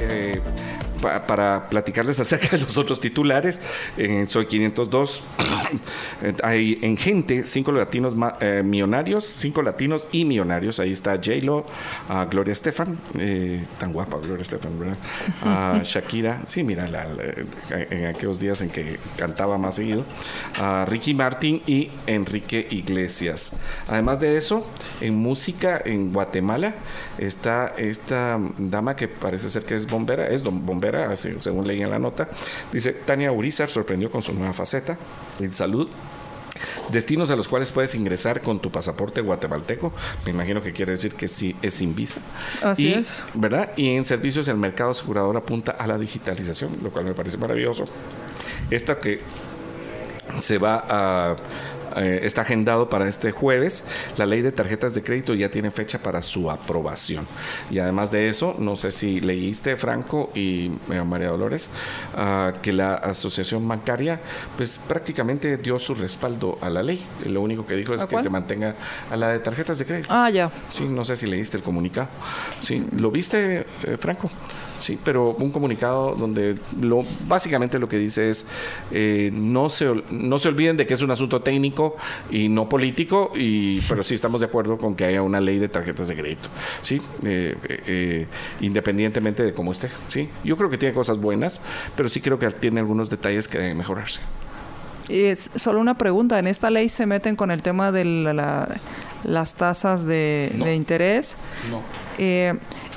Eh, pa- para platicarles acerca de los otros titulares, en Soy 502 eh, hay en gente cinco latinos eh, millonarios, cinco latinos y millonarios. Ahí está J-Lo, ah, Gloria Estefan, eh, tan guapa Gloria Estefan, ¿verdad? Shakira, sí, mira, la- la- en aquellos días en que cantaba más seguido. Ah, Ricky Martin y Enrique Iglesias. Además de eso, en música en Guatemala está esta dama que parece ser que es bombera, es bombera, así, según leí en la nota. Dice, Tania Urizar sorprendió con su nueva faceta en salud. Destinos a los cuales puedes ingresar con tu pasaporte guatemalteco. Me imagino que quiere decir que sí es sin visa. Así y, es. ¿Verdad? Y en servicios el mercado asegurador apunta a la digitalización, lo cual me parece maravilloso. Esta que se va a eh, está agendado para este jueves. La ley de tarjetas de crédito ya tiene fecha para su aprobación. Y además de eso, no sé si leíste, Franco y eh, María Dolores, ah, que la asociación bancaria pues prácticamente dio su respaldo a la ley. Lo único que dijo es ¿A que cuál? se mantenga a la de tarjetas de crédito. Ah, ya. Sí, no sé si leíste el comunicado. Sí, ¿lo viste, eh, Franco? Sí, pero un comunicado donde lo básicamente lo que dice es eh, no se no se olviden de que es un asunto técnico y no político y pero sí estamos de acuerdo con que haya una ley de tarjetas de crédito, sí, Eh, eh, eh, independientemente de cómo esté, sí. Yo creo que tiene cosas buenas, pero sí creo que tiene algunos detalles que deben mejorarse. Y es solo una pregunta. ¿En esta ley se meten con el tema de la- la- las tasas de, No. de interés? No.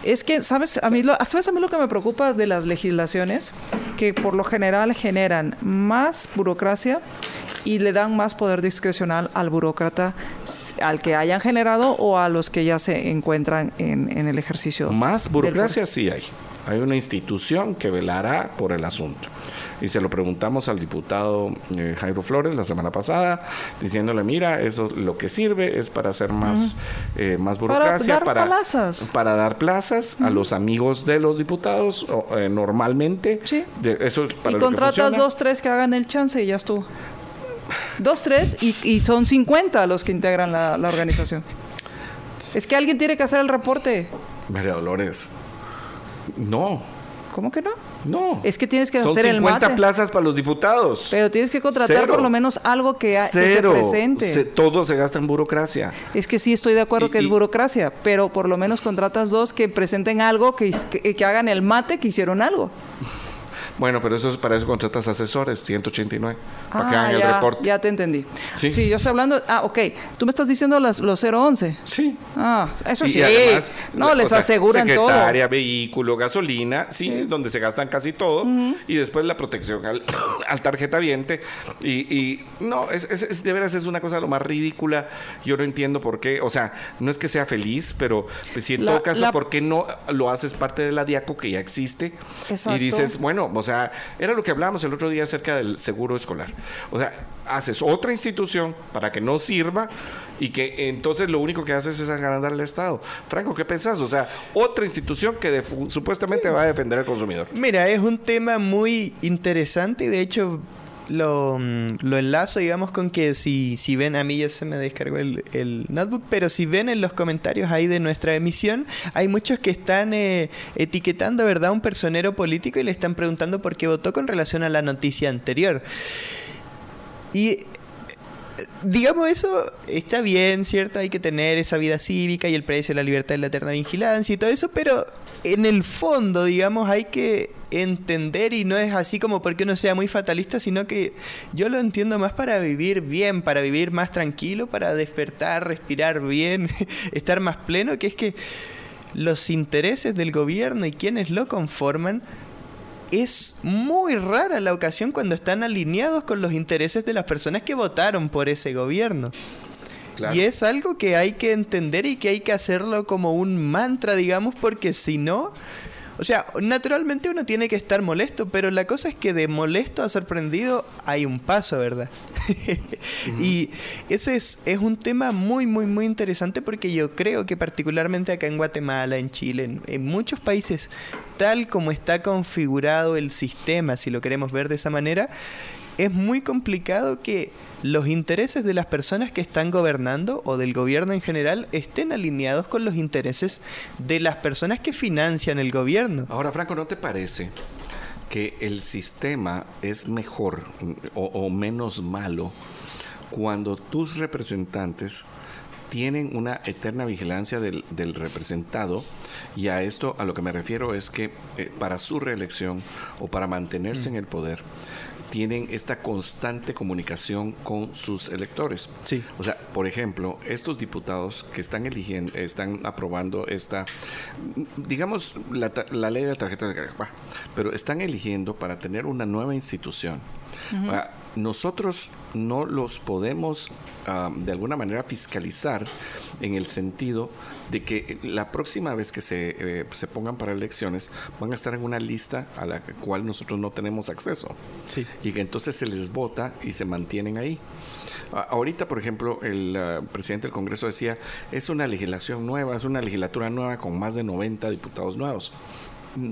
Es que, ¿sabes? A mí, lo, ¿sabes a mí lo que me preocupa de las legislaciones? Que por lo general generan más burocracia y le dan más poder discrecional al burócrata, al que hayan generado o a los que ya se encuentran en, en el ejercicio. Más del burocracia sí hay. Hay una institución que velará por el asunto. Y se lo preguntamos al diputado eh, Jairo Flores la semana pasada, diciéndole, mira, eso lo que sirve es para hacer más, eh, más burocracia, dar plazas. para dar plazas a los amigos de los diputados, o, eh, normalmente. Sí. De, eso es para y lo contratas dos, tres que hagan el chance y ya estuvo. Dos, tres y, y son 50 los que integran la, la organización. Es que alguien tiene que hacer el reporte. María Dolores. No, ¿Cómo que no? no. Es que tienes que Son hacer el 50 mate. plazas para los diputados. Pero tienes que contratar Cero. por lo menos algo que, se presente. Se- todo se gasta en burocracia. Es que sí estoy de acuerdo Y- que es burocracia, pero por lo menos contratas dos que presenten algo, que, que hagan el mate, que hicieron algo. Bueno, pero eso es para eso contratas asesores, 189, para que Ah, hagan el reporte. ya te entendí. Sí. yo estoy hablando... Ah, ok. Tú me estás diciendo las, los 011. Sí. Ah, eso Y- sí. además, no, la- les sea, aseguran todo. Secretaria, vehículo, gasolina, sí, donde se gastan casi todo. Y después la protección al, al tarjeta viente. Y, y no, es, es- es- de veras es una cosa lo más ridícula. Yo no entiendo por qué. O sea, no es que sea feliz, pero pues, si en La- todo caso, la- ¿por qué no lo haces parte de la DIACO que ya existe? Exacto. Y dices, bueno, o sea, era lo que hablábamos el otro día acerca del seguro escolar. O sea, haces otra institución para que no sirva y que entonces lo único que haces es agrandar el Estado. Franco, ¿qué pensás? O sea, otra institución que supuestamente va a defender al consumidor. Mira, es un tema muy interesante y de hecho lo, mm, lo enlazo, digamos, con que si, si ven, a mí ya se me descargó el, el notebook, pero si ven en los comentarios ahí de nuestra emisión, hay muchos que están eh, etiquetando, ¿verdad?, un personero político y le están preguntando por qué votó con relación a la noticia anterior. Y digamos eso está bien, ¿cierto? Hay que tener esa vida cívica y el precio de la libertad y la eterna vigilancia y todo eso, pero en el fondo, digamos, hay que entender y no es así como porque uno sea muy fatalista, sino que yo lo entiendo más para vivir bien, para vivir más tranquilo, para despertar, respirar bien, estar más pleno, que es que los intereses del gobierno y quienes lo conforman es muy rara la ocasión cuando están alineados con los intereses de las personas que votaron por ese gobierno. Y es algo que hay que entender y que hay que hacerlo como un mantra, digamos, porque si no, o sea, naturalmente uno tiene que estar molesto, pero la cosa es que de molesto a sorprendido hay un paso, ¿verdad? Y ese es, es un tema muy, muy, muy interesante porque yo creo que particularmente acá en Guatemala, en Chile, en, en muchos países, tal como está configurado el sistema, si lo queremos ver de esa manera, es muy complicado que los intereses de las personas que están gobernando o del gobierno en general estén alineados con los intereses de las personas que financian el gobierno. Ahora, Franco, ¿no te parece que el sistema es mejor o, o menos malo cuando tus representantes tienen una eterna vigilancia del, del, representado y a esto a lo que me refiero es que eh, para su reelección o para mantenerse mm. en el poder tienen esta constante comunicación con sus electores. Sí. O sea, por ejemplo, estos diputados que están eligiendo, están aprobando esta, digamos, la, la ley de la tarjeta de crédito, pero están eligiendo para tener una nueva institución. Uh -huh. Nosotros no los podemos uh, de alguna manera fiscalizar en el sentido de que la próxima vez que se, eh, se, pongan para elecciones van a estar en una lista a la cual nosotros no tenemos acceso. Sí. Y que entonces se les vota y se mantienen ahí. Ahorita, por ejemplo, el uh, presidente del Congreso decía, es una legislación nueva, es una legislatura nueva con más de 90 diputados nuevos.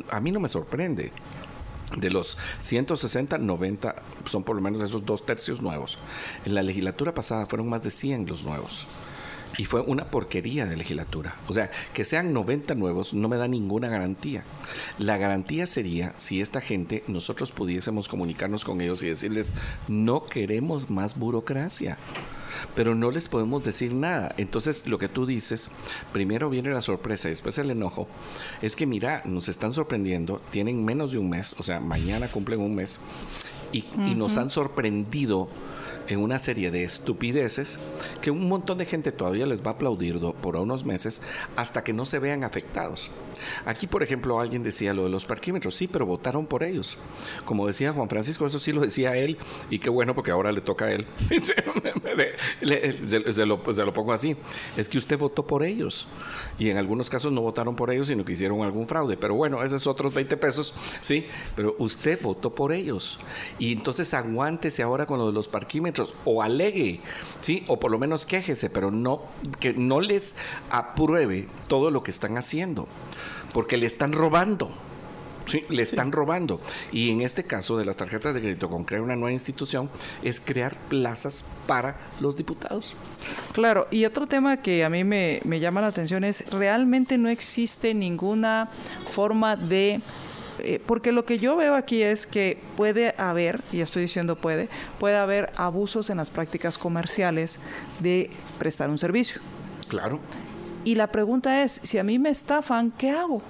A mí no me sorprende. De los 160, 90 son por lo menos esos dos tercios nuevos. En la legislatura pasada fueron más de 100 los nuevos. Y fue una porquería de legislatura. O sea, que sean 90 nuevos no me da ninguna garantía. La garantía sería si esta gente, nosotros pudiésemos comunicarnos con ellos y decirles, no queremos más burocracia pero no les podemos decir nada. Entonces, lo que tú dices, primero viene la sorpresa y después el enojo, es que mira, nos están sorprendiendo, tienen menos de un mes, o sea, mañana cumplen un mes, y, uh -huh. y nos han sorprendido en una serie de estupideces que un montón de gente todavía les va a aplaudir por unos meses hasta que no se vean afectados. Aquí, por ejemplo, alguien decía lo de los parquímetros, sí, pero votaron por ellos. Como decía Juan Francisco, eso sí lo decía él, y qué bueno porque ahora le toca a él. se, lo, pongo así, es que usted votó por ellos, y en algunos casos no votaron por ellos, sino que hicieron algún fraude, pero bueno, esos otros 20 pesos, sí, pero usted votó por ellos, y entonces aguántese ahora con lo de los parquímetros, o alegue, sí, o por lo menos quéjese, pero no, que no les apruebe todo lo que están haciendo porque le están robando. Sí, le están sí. robando. Y en este caso de las tarjetas de crédito con crear una nueva institución es crear plazas para los diputados. Claro, y otro tema que a mí me, me llama la atención es realmente no existe ninguna forma de eh, porque lo que yo veo aquí es que puede haber, y estoy diciendo puede, puede haber abusos en las prácticas comerciales de prestar un servicio. Claro. Y la pregunta es, si a mí me estafan, ¿qué hago?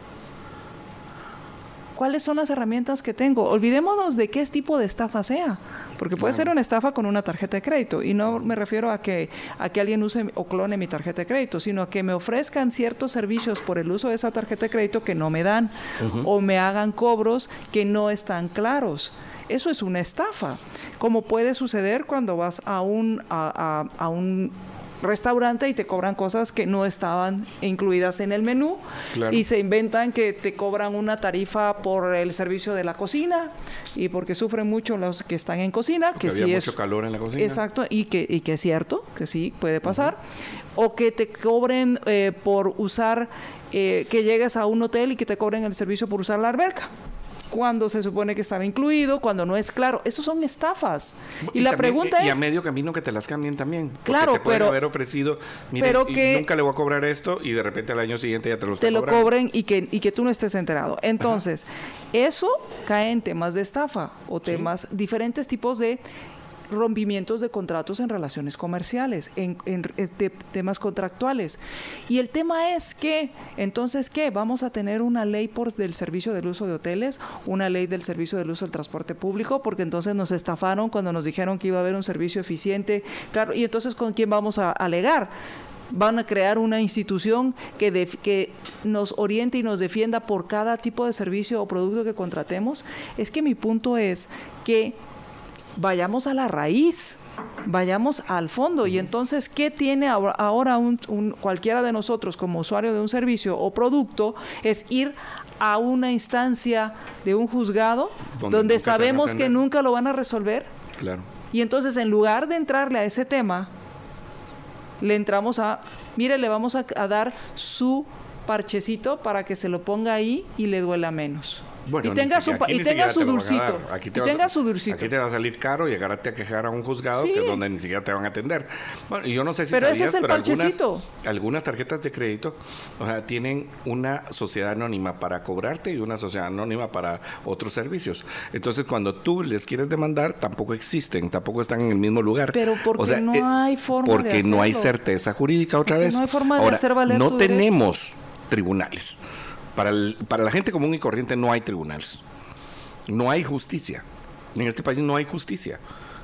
¿Cuáles son las herramientas que tengo? Olvidémonos de qué tipo de estafa sea, porque puede claro. ser una estafa con una tarjeta de crédito y no me refiero a que a que alguien use o clone mi tarjeta de crédito, sino a que me ofrezcan ciertos servicios por el uso de esa tarjeta de crédito que no me dan uh -huh. o me hagan cobros que no están claros. Eso es una estafa, como puede suceder cuando vas a un a, a, a un restaurante y te cobran cosas que no estaban incluidas en el menú claro. y se inventan que te cobran una tarifa por el servicio de la cocina y porque sufren mucho los que están en cocina porque que había sí mucho es calor en la cocina exacto y que y que es cierto que sí puede pasar uh -huh. o que te cobren eh, por usar eh, que llegues a un hotel y que te cobren el servicio por usar la alberca cuando se supone que estaba incluido, cuando no es claro. Esos son estafas. Y, la también- pregunta y es... a medio camino que te las cambien también. Porque Claro, te pueden pero- haber ofrecido, mire, pero y que- nunca le voy a cobrar esto y de repente al año siguiente ya te lo te lo cobren y que, y que tú no estés enterado. Entonces, eso cae en temas de estafa o temas, diferentes tipos de rompimientos de contratos en relaciones comerciales, en, en- en te- temas contractuales. Y el tema es que, entonces, ¿qué? Vamos a tener una ley por del servicio del uso de hoteles, una ley del servicio del uso del transporte público, porque entonces nos estafaron cuando nos dijeron que iba a haber un servicio eficiente. Claro, y entonces, ¿con quién vamos a alegar? van a crear una institución que, que nos oriente y nos defienda por cada tipo de servicio o producto que contratemos. Es que mi punto es que vayamos a la raíz, vayamos al fondo. Y entonces, ¿qué tiene ahora- un, un- cualquiera de nosotros como usuario de un servicio o producto? Es ir a una instancia de un juzgado Donde sabemos que nunca lo van a resolver. Claro. Y entonces, en lugar de entrarle a ese tema, le entramos a, mire, le vamos a, a dar su parchecito para que se lo ponga ahí y le duela menos. Bueno, y tenga su, y tenga su dulcito. Aquí y te vas a- tenga su dulcito. Aquí te va a salir caro llegarte a quejar a un juzgado, Sí. que es donde ni siquiera te van a atender. Bueno, y yo no sé si Pero ese es el pero parchecito. algunas tarjetas de crédito, o sea, tienen una sociedad anónima para cobrarte y una sociedad anónima para otros servicios. Entonces, cuando tú les quieres demandar, tampoco existen, tampoco están en el mismo lugar. Pero porque O sea, no eh, hay forma de Porque no hay hacerlo. certeza jurídica otra Porque vez. no hay forma de hacer valer no derecho. tenemos tribunales. Para, el- para la gente común y corriente no hay tribunales. No hay justicia. En este país no hay justicia.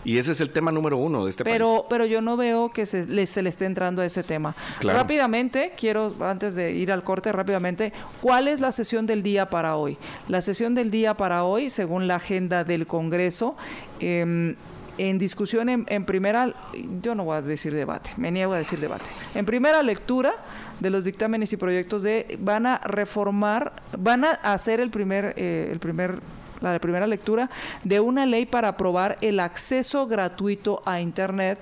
Y ese es el tema número uno de este pero, país. pero yo no veo que se le, se le esté entrando a ese tema. Claro. Rápidamente, quiero, antes de ir al corte, rápidamente, ¿cuál es la sesión del día para hoy? La sesión del día para hoy, según la agenda del Congreso, em, en discusión en, en primera, yo no voy a decir debate, me niego a decir debate. En primera lectura de los dictámenes y proyectos de, van a reformar, van a hacer el primer, eh, el primer la primera lectura de una ley para aprobar el acceso gratuito a Internet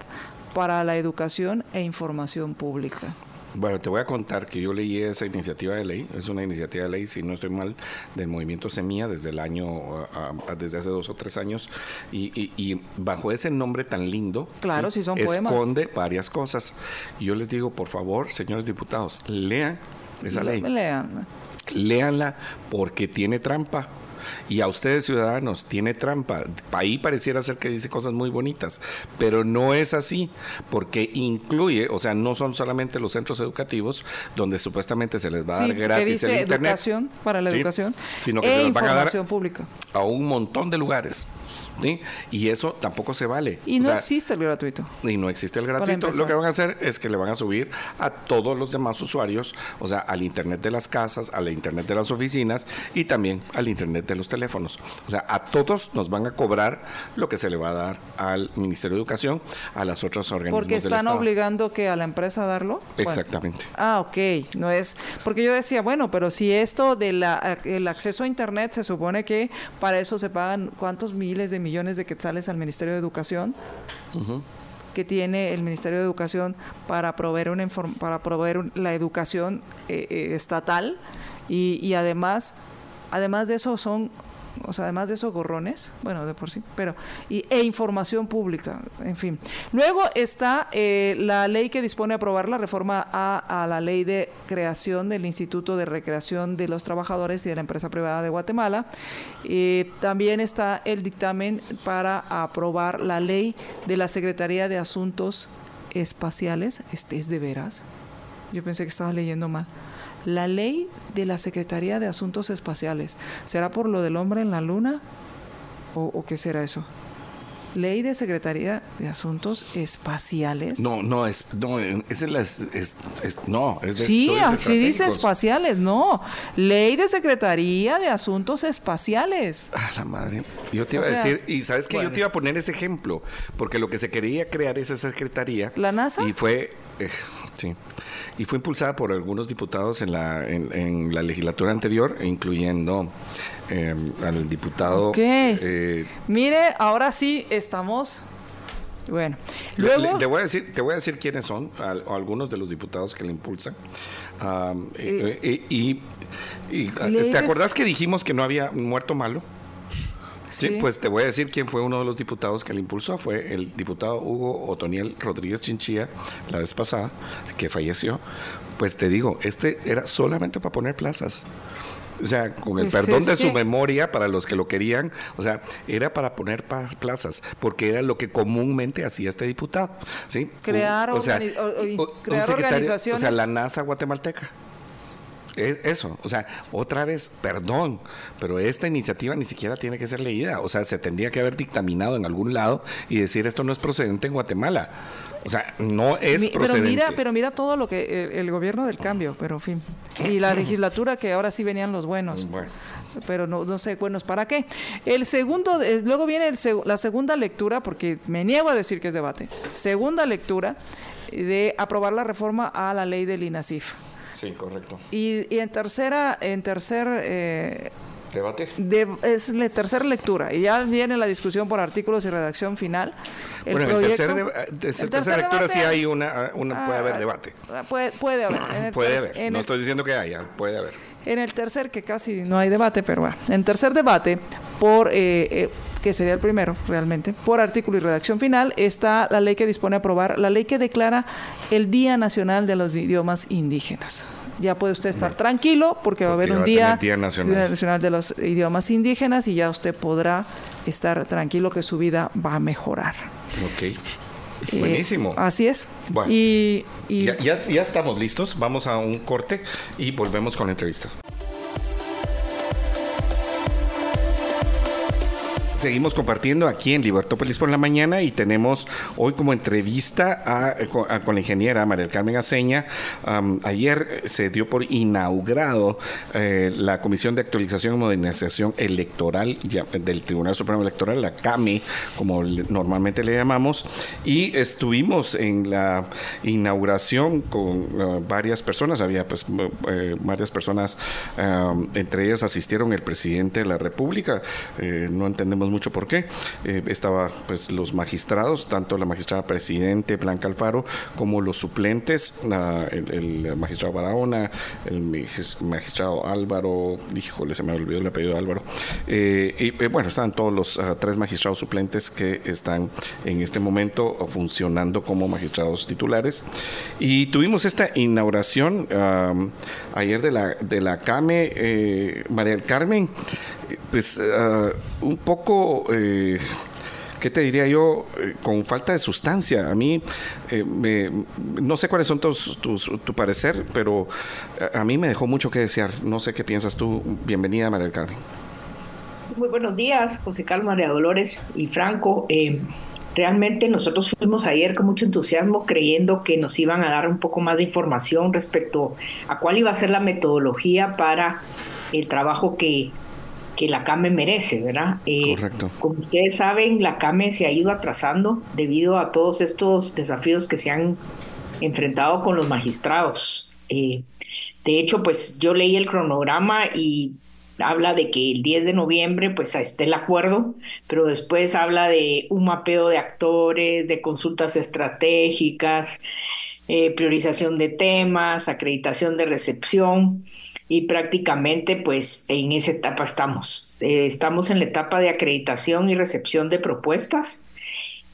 para la educación e información pública. Bueno, te voy a contar que yo leí esa iniciativa de ley. Es una iniciativa de ley, si no estoy mal, del movimiento Semilla desde el año, ah, desde hace dos o tres años. Y, y- y bajo ese nombre tan lindo, Claro, sí son poemas. esconde varias cosas. Y yo les digo, por favor, señores diputados, lean esa ley. Lean. léanla porque tiene trampa. Y a ustedes, ciudadanos, tiene trampa. Ahí pareciera ser que dice cosas muy bonitas, pero no es así, porque incluye, o sea, no son solamente los centros educativos donde supuestamente se les va a Sí, dar que gratis dice el internet, educación para la ¿sí? educación sino que e se los van a dar pública. a un montón de lugares. ¿Sí? Y eso tampoco se vale. Y O no sea, existe el gratuito. y no existe el gratuito. Lo que van a hacer es que le van a subir a todos los demás usuarios, o sea, al internet de las casas, al internet de las oficinas y también al internet de los teléfonos. O sea, a todos nos van a cobrar lo que se le va a dar al Ministerio de Educación, a las otras organismos Porque están obligando que a la empresa a darlo. Bueno. Exactamente. Ah, ok. No es. Porque yo decía, bueno, pero si esto del acceso a Internet se supone que para eso se pagan cuántos miles de millones de quetzales al Ministerio de Educación. que tiene el Ministerio de Educación para proveer una para proveer un- la educación eh, eh, estatal y, y además además de eso son o sea, además de eso gorrones, bueno, de por sí, pero y, e información pública, en fin. Luego está eh, la ley que dispone a aprobar la reforma a, a la ley de creación del Instituto de Recreación de los Trabajadores y de la Empresa Privada de Guatemala. Eh, también está el dictamen para aprobar la ley de la Secretaría de Asuntos Espaciales. Este es de veras. Yo pensé que estaba leyendo mal. La ley de la Secretaría de Asuntos Espaciales. ¿Será por lo del hombre en la luna? ¿O, o qué será eso? Ley de Secretaría de Asuntos Espaciales. No, no, es, no, es, de las- es- es- no, es de Sí, así dice espaciales, no. Ley de Secretaría de Asuntos Espaciales. Ah, la madre. Yo te iba O a sea, decir, y sabes que bueno. yo te iba a poner ese ejemplo, porque lo que se quería crear esa secretaría. ¿La NASA? Y fue, eh, sí, y fue impulsada por algunos diputados en la, en, en la legislatura anterior, incluyendo eh, al diputado. Ok. eh, Mire, ahora sí estamos. Bueno, luego. le- te voy a decir, te voy a decir quiénes son, al- o algunos de los diputados que le impulsan. Eh, eh, y, y- y, Ley ¿te acordás que dijimos que no había muerto malo? Sí, pues te voy a decir quién fue uno de los diputados que le impulsó. Fue el diputado Hugo Otoniel Rodríguez Chinchilla, la vez pasada, que falleció. Pues te digo, este era solamente para poner plazas. O sea, con el Pues perdón de su memoria para los que lo querían, o sea, era para poner plazas, porque era lo que comúnmente hacía este diputado, ¿sí? Crear Un- organi- o- o- un crear organizaciones. O sea, la NASA guatemalteca. Es eso, o sea, otra vez, perdón, pero esta iniciativa ni siquiera tiene que ser leída, o sea, se tendría que haber dictaminado en algún lado y decir esto no es procedente en Guatemala. O sea, no es Mi- pero procedente. mira, pero mira todo lo que el, el gobierno del cambio, pero en fin. Y la legislatura que ahora sí venían los buenos. Bueno. Pero no, no sé, buenos para qué. El segundo, eh, luego viene el la segunda lectura, porque me niego a decir que es debate. Segunda lectura de aprobar la reforma a la ley del INASIF. Sí, correcto. Y, y en tercera, en tercer eh, Debate. de- es la tercera lectura y ya viene la discusión por artículos y redacción final. El bueno, en proyecto- tercera tercer lectura sí hay una, una puede haber Ah, debate. Puede, puede haber. Puede haber. en No el- estoy diciendo que haya, puede haber. en el tercer, que casi no hay debate, pero va. En tercer debate, por eh, eh, que sería el primero realmente, por artículo y redacción final, está la ley que dispone a aprobar, la ley que declara el Día Nacional de los Idiomas Indígenas. Ya puede usted estar tranquilo porque va a haber un día, Día Nacional. Nacional de los Idiomas Indígenas y ya usted podrá estar tranquilo que su vida va a mejorar. Ok. Eh, Buenísimo. así es. Bueno. Y, y Ya, ya, ya estamos listos. Vamos a un corte y volvemos con la entrevista. Seguimos compartiendo aquí en Libertópolis por la mañana y tenemos hoy como entrevista a, con, la ingeniera María Carmen Aceña. Ayer se dio por inaugurado eh, la Comisión de Actualización y Modernización Electoral del Tribunal Supremo Electoral, la CAME, como normalmente le llamamos, y estuvimos en la inauguración con eh, varias personas, había pues eh, varias personas, entre ellas asistieron el presidente de la República, no entendemos mucho por qué, eh, estaba pues los magistrados, tanto la magistrada presidente Blanca Alfaro como los suplentes, el, magistrado Barahona, el magis- magistrado Álvaro, híjole, se me olvidó el apellido de Álvaro, eh, y eh, bueno, estaban todos los ah, tres magistrados suplentes que están en este momento funcionando como magistrados titulares. Y tuvimos esta inauguración ayer de la, de la CAME, María del Carmen, pues ah, un poco... eh, ¿Qué te diría yo? Eh, con falta de sustancia. A mí, eh, me- no sé cuáles son tus, tus- tu parecer, pero a, a mí me dejó mucho que desear. No sé qué piensas tú. Bienvenida, María del Carmen. Muy buenos días, José Carlos, María Dolores y Franco. Eh, realmente nosotros fuimos ayer con mucho entusiasmo creyendo que nos iban a dar un poco más de información respecto a cuál iba a ser la metodología para el trabajo que, que la CAME merece, ¿verdad? Eh, Correcto. Como ustedes saben, la CAME se ha ido atrasando debido a todos estos desafíos que se han enfrentado con los magistrados. Eh, de hecho, pues yo leí el cronograma y habla de que el 10 de noviembre pues esté el acuerdo, pero después habla de un mapeo de actores, de consultas estratégicas, eh, priorización de temas, acreditación de recepción y prácticamente pues en esa etapa estamos. Eh, estamos en la etapa de acreditación y recepción de propuestas.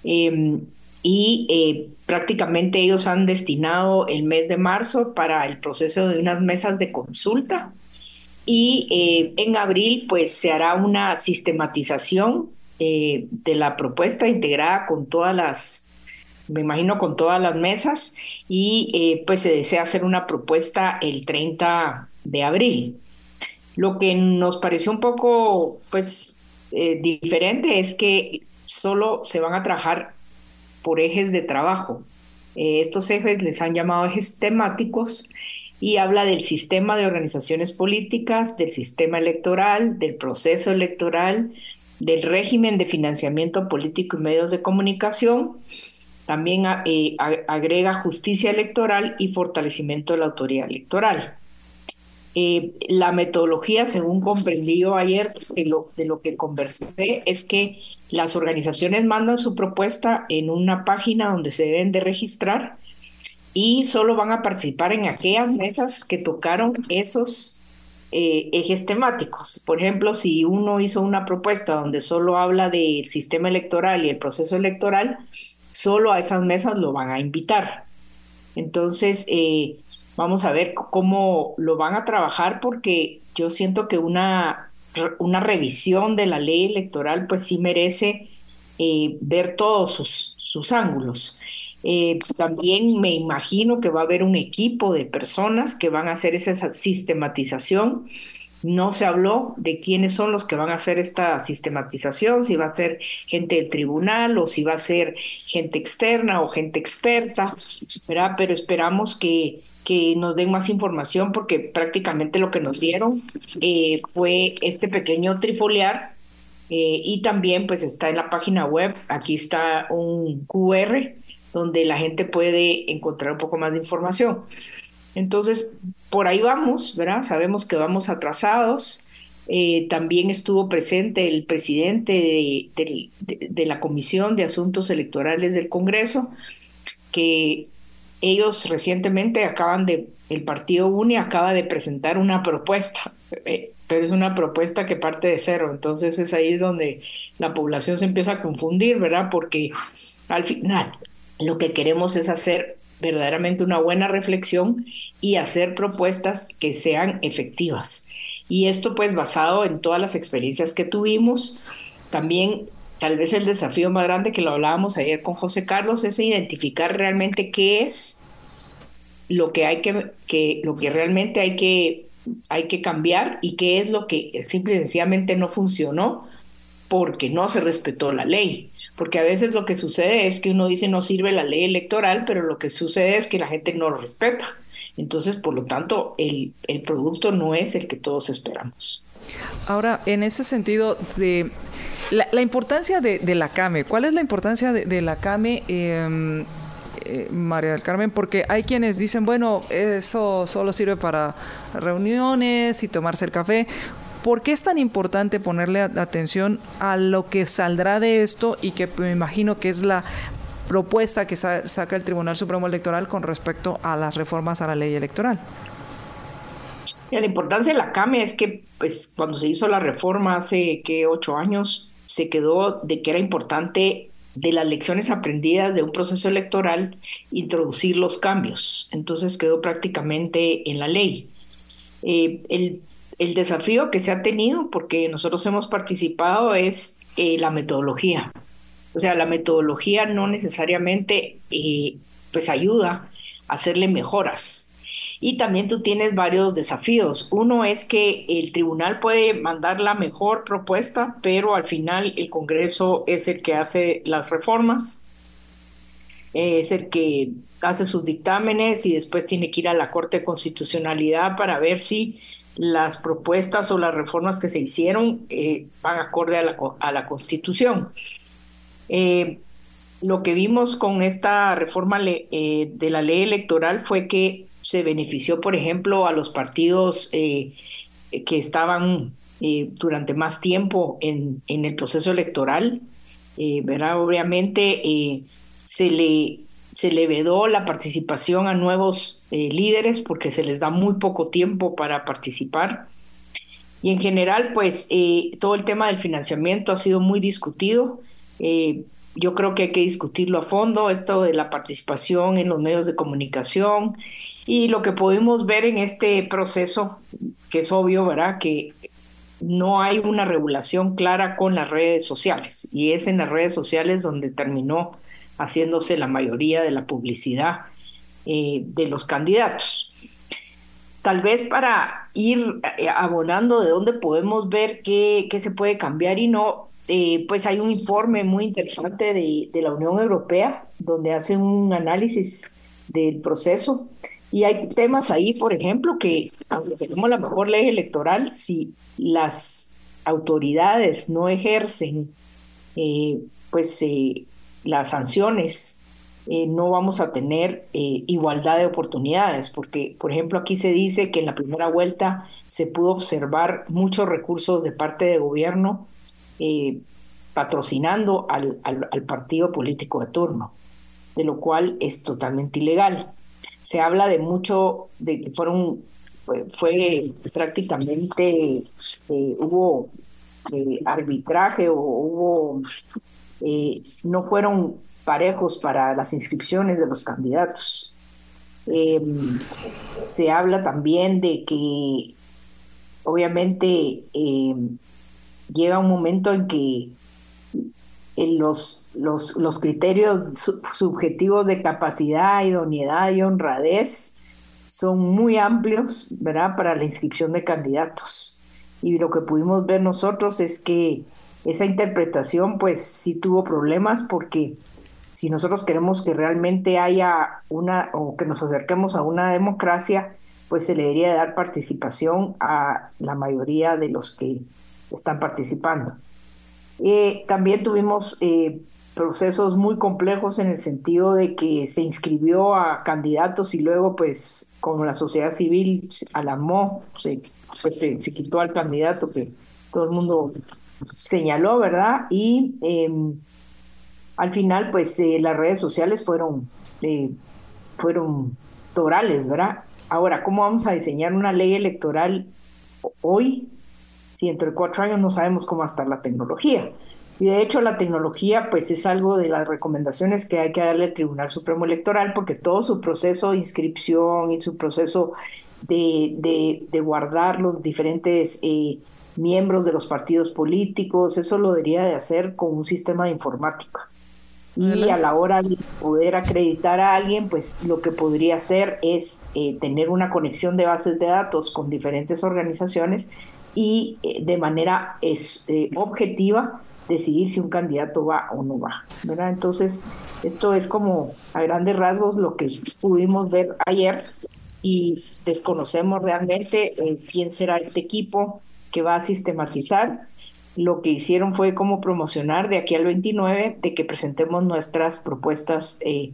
Eh, y eh, prácticamente ellos han destinado el mes de marzo para el proceso de unas mesas de consulta y eh, en abril pues se hará una sistematización de la propuesta integrada con todas las, me imagino con todas las mesas y pues se desea hacer una propuesta el 30 de abril. Lo que nos pareció un poco pues eh, diferente es que solo se van a trabajar por ejes de trabajo. Eh, estos ejes les han llamado ejes temáticos y habla del sistema de organizaciones políticas, del sistema electoral, del proceso electoral, del régimen de financiamiento político y medios de comunicación. También eh, agrega justicia electoral y fortalecimiento de la autoridad electoral. Eh, la metodología, según comprendí yo ayer de lo, de lo que conversé, es que las organizaciones mandan su propuesta en una página donde se deben de registrar y solo van a participar en aquellas mesas que tocaron esos eh, ejes temáticos. Por ejemplo, si uno hizo una propuesta donde solo habla del sistema electoral y el proceso electoral, solo a esas mesas lo van a invitar. Entonces, eh, vamos a ver cómo lo van a trabajar porque yo siento que una, una revisión de la ley electoral pues sí merece eh, ver todos sus, sus ángulos. Eh, también me imagino que va a haber un equipo de personas que van a hacer esa sistematización. No se habló de quiénes son los que van a hacer esta sistematización, si va a ser gente del tribunal o si va a ser gente externa o gente experta, ¿verdad? pero esperamos que, que nos den más información porque prácticamente lo que nos dieron eh, fue este pequeño trifoliar eh, y también pues está en la página web, aquí está un QR donde la gente puede encontrar un poco más de información. Entonces, por ahí vamos, ¿verdad? Sabemos que vamos atrasados. Eh, también estuvo presente el presidente de, de, la Comisión de Asuntos Electorales del Congreso, que ellos recientemente acaban de, el Partido UNI acaba de presentar una propuesta, eh, pero es una propuesta que parte de cero, entonces es ahí donde la población se empieza a confundir, ¿verdad? Porque al final lo que queremos es hacer verdaderamente una buena reflexión y hacer propuestas que sean efectivas. Y esto pues basado en todas las experiencias que tuvimos, también tal vez el desafío más grande que lo hablábamos ayer con José Carlos es identificar realmente qué es lo que hay que, lo que realmente hay que hay que cambiar y qué es lo que simple y sencillamente no funcionó porque no se respetó la ley porque a veces lo que sucede es que uno dice no sirve la ley electoral, pero lo que sucede es que la gente no lo respeta. Entonces, por lo tanto, el, producto no es el que todos esperamos. Ahora, en ese sentido de la, importancia de, la CAME, ¿cuál es la importancia de, la CAME? Em, eh, María del Carmen, porque hay quienes dicen, bueno, eso solo sirve para reuniones y tomarse el café. ¿Por qué es tan importante ponerle atención a lo que saldrá de esto y que me imagino que es la propuesta que saca el Tribunal Supremo Electoral con respecto a las reformas a la ley electoral? La importancia de la CAME es que pues, cuando se hizo la reforma hace que ocho años, se quedó de que era importante de las lecciones aprendidas de un proceso electoral introducir los cambios. Entonces quedó prácticamente en la ley. Eh, el el desafío que se ha tenido, porque nosotros hemos participado, es eh, la metodología. O sea, la metodología no necesariamente eh, pues ayuda a hacerle mejoras. Y también tú tienes varios desafíos. Uno es que el tribunal puede mandar la mejor propuesta, pero al final el Congreso es el que hace las reformas, es el que hace sus dictámenes y después tiene que ir a la Corte de Constitucionalidad para ver si las propuestas o las reformas que se hicieron eh, van acorde a la, a la Constitución. Eh, lo que vimos con esta reforma eh, de la ley electoral fue que se benefició, por ejemplo, a los partidos que estaban durante más tiempo en, en, el proceso electoral. ¿verdad? Obviamente se le se le vedó la participación a nuevos eh, líderes porque se les da muy poco tiempo para participar. Y en general, pues eh, todo el tema del financiamiento ha sido muy discutido. Eh, yo creo que hay que discutirlo a fondo, esto de la participación en los medios de comunicación y lo que podemos ver en este proceso, que es obvio, ¿verdad? Que no hay una regulación clara con las redes sociales y es en las redes sociales donde terminó haciéndose la mayoría de la publicidad eh, de los candidatos. Tal vez para ir eh, abonando de dónde podemos ver qué, qué se puede cambiar y no, eh, pues hay un informe muy interesante de, de, la Unión Europea donde hacen un análisis del proceso y hay temas ahí, por ejemplo, que aunque tenemos la mejor ley electoral, si las autoridades no ejercen pues las sanciones, eh, no vamos a tener eh, igualdad de oportunidades, porque, por ejemplo, aquí se dice que en la primera vuelta se pudo observar muchos recursos de parte de gobierno eh, patrocinando al, partido político de turno, de lo cual es totalmente ilegal. Se habla de mucho, de que fueron fue, prácticamente, eh, hubo eh, arbitraje o hubo, no fueron parejos para las inscripciones de los candidatos. Em, se habla también de que obviamente em, llega un momento en que los, los, los criterios subjetivos de capacidad, idoneidad y honradez son muy amplios, ¿verdad?, para la inscripción de candidatos. Y lo que pudimos ver nosotros es que esa interpretación, pues sí tuvo problemas porque si nosotros queremos que realmente haya una, o que nos acerquemos a una democracia, pues se le debería dar participación a la mayoría de los que están participando. Eh, también tuvimos eh, procesos muy complejos en el sentido de que se inscribió a candidatos y luego, pues, como la sociedad civil alamó, se, pues se, quitó al candidato que todo el mundo señaló, ¿verdad? Y em, al final, pues, eh, las redes sociales fueron, fueron torales, ¿verdad? Ahora, ¿cómo vamos a diseñar una ley electoral hoy si dentro de cuatro años no sabemos cómo va a estar la tecnología. Y de hecho la tecnología pues es algo de las recomendaciones que hay que darle al Tribunal Supremo Electoral porque todo su proceso de inscripción y su proceso de, de, guardar los diferentes eh, miembros de los partidos políticos, eso lo debería de hacer con un sistema de informática. Y a la hora de poder acreditar a alguien, pues lo que podría hacer es eh, tener una conexión de bases de datos con diferentes organizaciones y eh, de manera este, objetiva decidir si un candidato va o no va. ¿verdad? Entonces, esto es como a grandes rasgos lo que pudimos ver ayer y desconocemos realmente eh, quién será este equipo que va a sistematizar. Lo que hicieron fue como promocionar de aquí al 29 de que presentemos nuestras propuestas eh,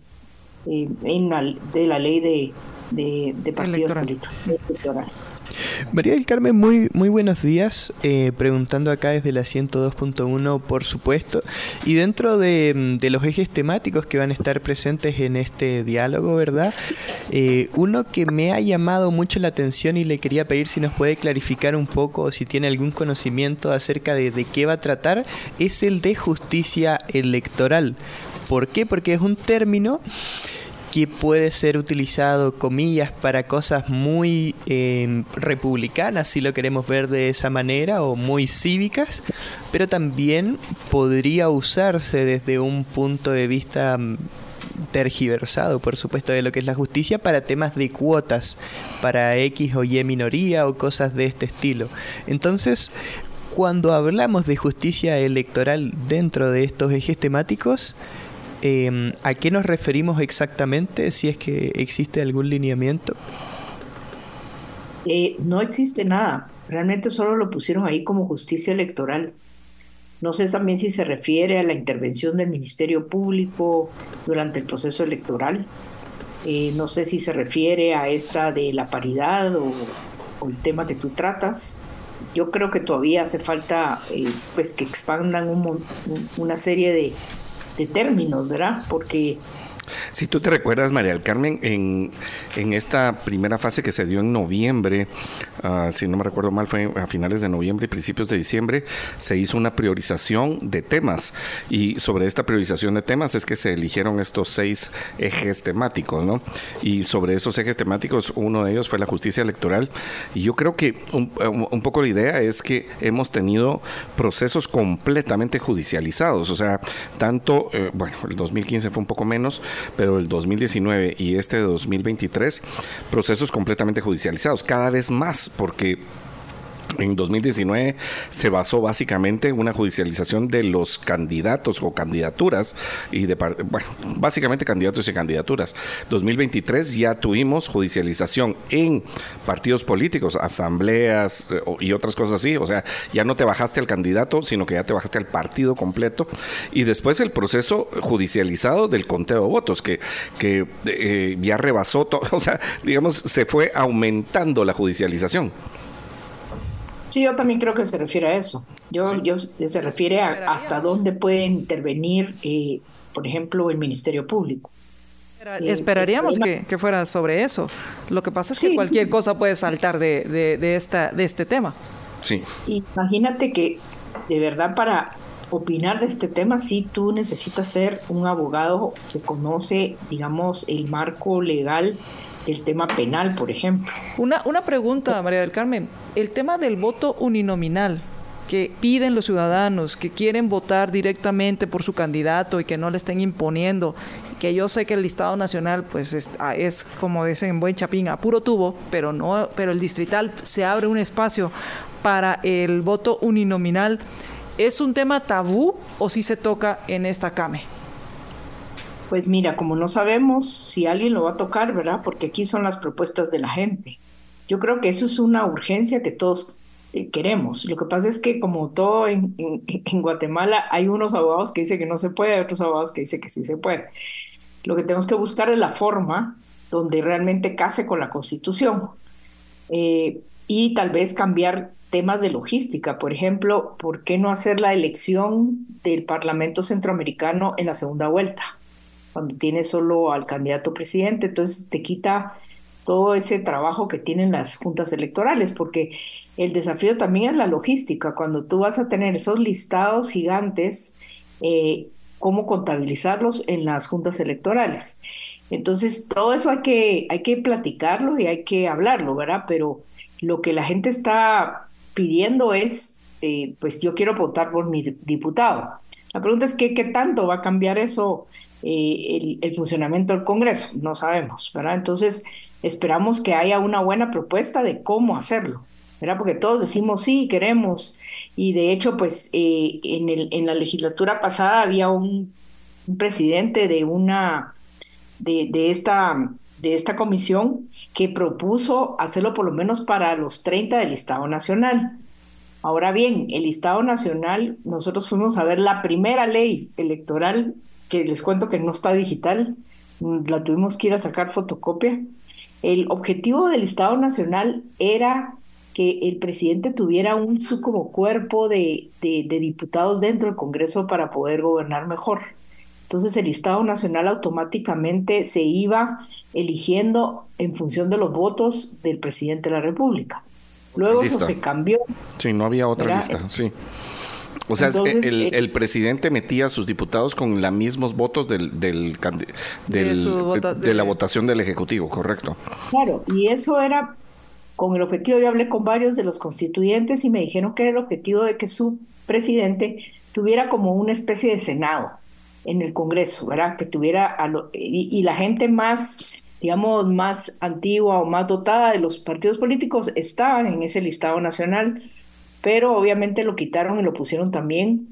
en de la ley de, de, partidos políticos. María del Carmen, muy, muy buenos días. Eh, preguntando acá desde la 102.1, por supuesto. Y dentro de, los ejes temáticos que van a estar presentes en este diálogo, ¿verdad? Eh, uno que me ha llamado mucho la atención y le quería pedir si nos puede clarificar un poco o si tiene algún conocimiento acerca de, de qué va a tratar, es el de justicia electoral. ¿Por qué? Porque es un término que puede ser utilizado, comillas, para cosas muy em, republicanas, si lo queremos ver de esa manera, o muy cívicas, pero también podría usarse desde un punto de vista mm, tergiversado, por supuesto, de lo que es la justicia para temas de cuotas, para X o Y minoría o cosas de este estilo. Entonces, cuando hablamos de justicia electoral dentro de estos ejes temáticos, Em, ¿A qué nos referimos exactamente? Si es que existe algún lineamiento. Eh, no existe nada. Realmente solo lo pusieron ahí como justicia electoral. No sé también si se refiere a la intervención del Ministerio Público durante el proceso electoral. Eh, no sé si se refiere a esta de la paridad o, el tema que tú tratas. Yo creo que todavía hace falta eh, pues que expandan una serie de, de términos, ¿verdad? Porque si tú te recuerdas, María del Carmen, en, en esta primera fase que se dio en noviembre, ah, si no me recuerdo mal, fue a finales de noviembre y principios de diciembre, se hizo una priorización de temas. Y sobre esta priorización de temas es que se eligieron estos seis ejes temáticos, ¿no? Y sobre esos ejes temáticos, uno de ellos fue la justicia electoral. Y yo creo que un, un poco la idea es que hemos tenido procesos completamente judicializados. O sea, tanto, eh, bueno, el 2015 fue un poco menos, pero el 2019 y este de 2023, procesos completamente judicializados, cada vez más, porque en 2019 se basó básicamente en una judicialización de los candidatos o candidaturas y de bueno, básicamente candidatos y candidaturas. 2023 ya tuvimos judicialización en partidos políticos, asambleas eh, y otras cosas así, o sea, ya no te bajaste al candidato, sino que ya te bajaste al partido completo y después el proceso judicializado del conteo de votos que que eh, ya rebasó todo, o sea, digamos se fue aumentando la judicialización. Sí, yo también creo que se refiere a eso. Yo, yo se refiere a hasta dónde puede intervenir, eh, por ejemplo, el Ministerio Público. Esperaríamos que, fuera sobre eso. Lo que pasa es que cualquier cosa puede saltar de, de, esta, de este tema. Sí. Imagínate que de verdad para opinar de este tema sí tú necesitas ser un abogado que conoce, digamos, el marco legal el tema penal, por ejemplo. Una, una pregunta, María del Carmen. El tema del voto uninominal que piden los ciudadanos, que quieren votar directamente por su candidato y que no le estén imponiendo, que yo sé que el listado nacional pues es, ah, es como dicen en buen chapín, a puro tubo, pero no, pero el distrital se abre un espacio para el voto uninominal. ¿Es un tema tabú o si se toca en esta CAME? Pues mira, como no sabemos si alguien lo va a tocar, ¿verdad? Porque aquí son las propuestas de la gente. Yo creo que eso es una urgencia que todos eh, queremos. Lo que pasa es que como todo en, Guatemala hay unos abogados que dicen que no se puede, otros abogados que dicen que sí se puede. Lo que tenemos que buscar es la forma donde realmente case con la Constitución eh, y tal vez cambiar temas de logística. Por ejemplo, ¿por qué no hacer la elección del Parlamento Centroamericano en la segunda vuelta? Cuando tienes solo al candidato presidente, entonces te quita todo ese trabajo que tienen las juntas electorales, porque el desafío también es la logística, cuando tú vas a tener esos listados gigantes, eh, cómo contabilizarlos en las juntas electorales. Entonces, todo eso hay que, hay que platicarlo y hay que hablarlo, ¿verdad? Pero lo que la gente está pidiendo es, eh, pues yo quiero votar por mi diputado. La pregunta es que, qué tanto va a cambiar eso eh, el, funcionamiento del Congreso, no sabemos, ¿verdad? Entonces, esperamos que haya una buena propuesta de cómo hacerlo, ¿verdad? Porque todos decimos sí, queremos, y de hecho, pues eh, en, el, en la legislatura pasada había un, presidente de una, de, esta, de esta comisión que propuso hacerlo por lo menos para los 30 del Estado Nacional. Ahora bien, el Estado Nacional, nosotros fuimos a ver la primera ley electoral que les cuento que no está digital, la tuvimos que ir a sacar fotocopia. El objetivo del Estado Nacional era que el presidente tuviera un su como cuerpo de, de, diputados dentro del Congreso para poder gobernar mejor. Entonces el Estado Nacional automáticamente se iba eligiendo en función de los votos del presidente de la República. Luego eso se cambió. Sí, no había otra lista, sí. O sea, eh, el, presidente metía a sus diputados con los mismos votos del, del, de, la votación del Ejecutivo, correcto. Claro, y eso era con el objetivo, yo hablé con varios de los constituyentes y me dijeron que era el objetivo de que su presidente tuviera como una especie de Senado en el Congreso, ¿verdad? Que tuviera, y, y la gente más digamos, más antigua o más dotada de los partidos políticos estaban en ese listado nacional pero obviamente lo quitaron y lo pusieron también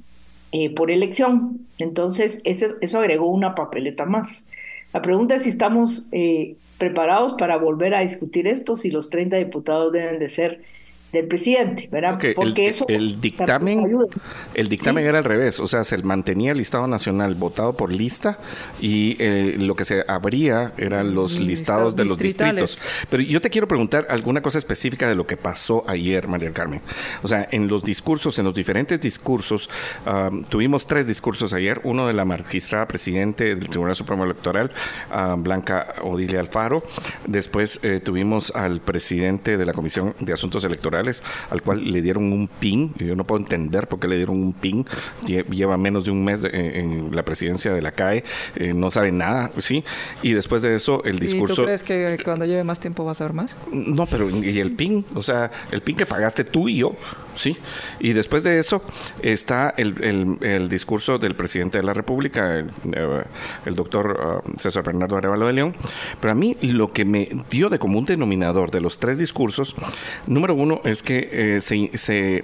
eh, por elección. Entonces, eso, agregó una papeleta más. La pregunta es si estamos eh, preparados para volver a discutir esto, si los 30 diputados deben de ser del presidente, ¿verdad? Porque el, eso el dictamen, el dictamen era al revés, o sea, se mantenía el listado nacional votado por lista y eh, lo que se abría eran los listados de los distritos. Pero yo te quiero preguntar alguna cosa específica de lo que pasó ayer, María Carmen. O sea, en los discursos, en los diferentes discursos, tuvimos tres discursos ayer, uno de la magistrada presidente del Tribunal Supremo Electoral, Blanca Odilia Alfaro, después eh, tuvimos al presidente de la Comisión de Asuntos Electorales al cual le dieron un pin. Yo no puedo entender por qué le dieron un pin. Lleva menos de un mes en la presidencia de la CAE, eh, no sabe nada, ¿sí? Y después de eso, el discurso... ¿Y tú crees que cuando lleve más tiempo va a saber más? No, pero ¿y el pin? O sea, el pin que pagaste tú y yo, ¿sí? Y después de eso está el, discurso del presidente de la República, el, eh, doctor uh, César Bernardo Arevalo de León. Pero a mí lo que me dio de común denominador de los tres discursos, número uno, es que eh, se,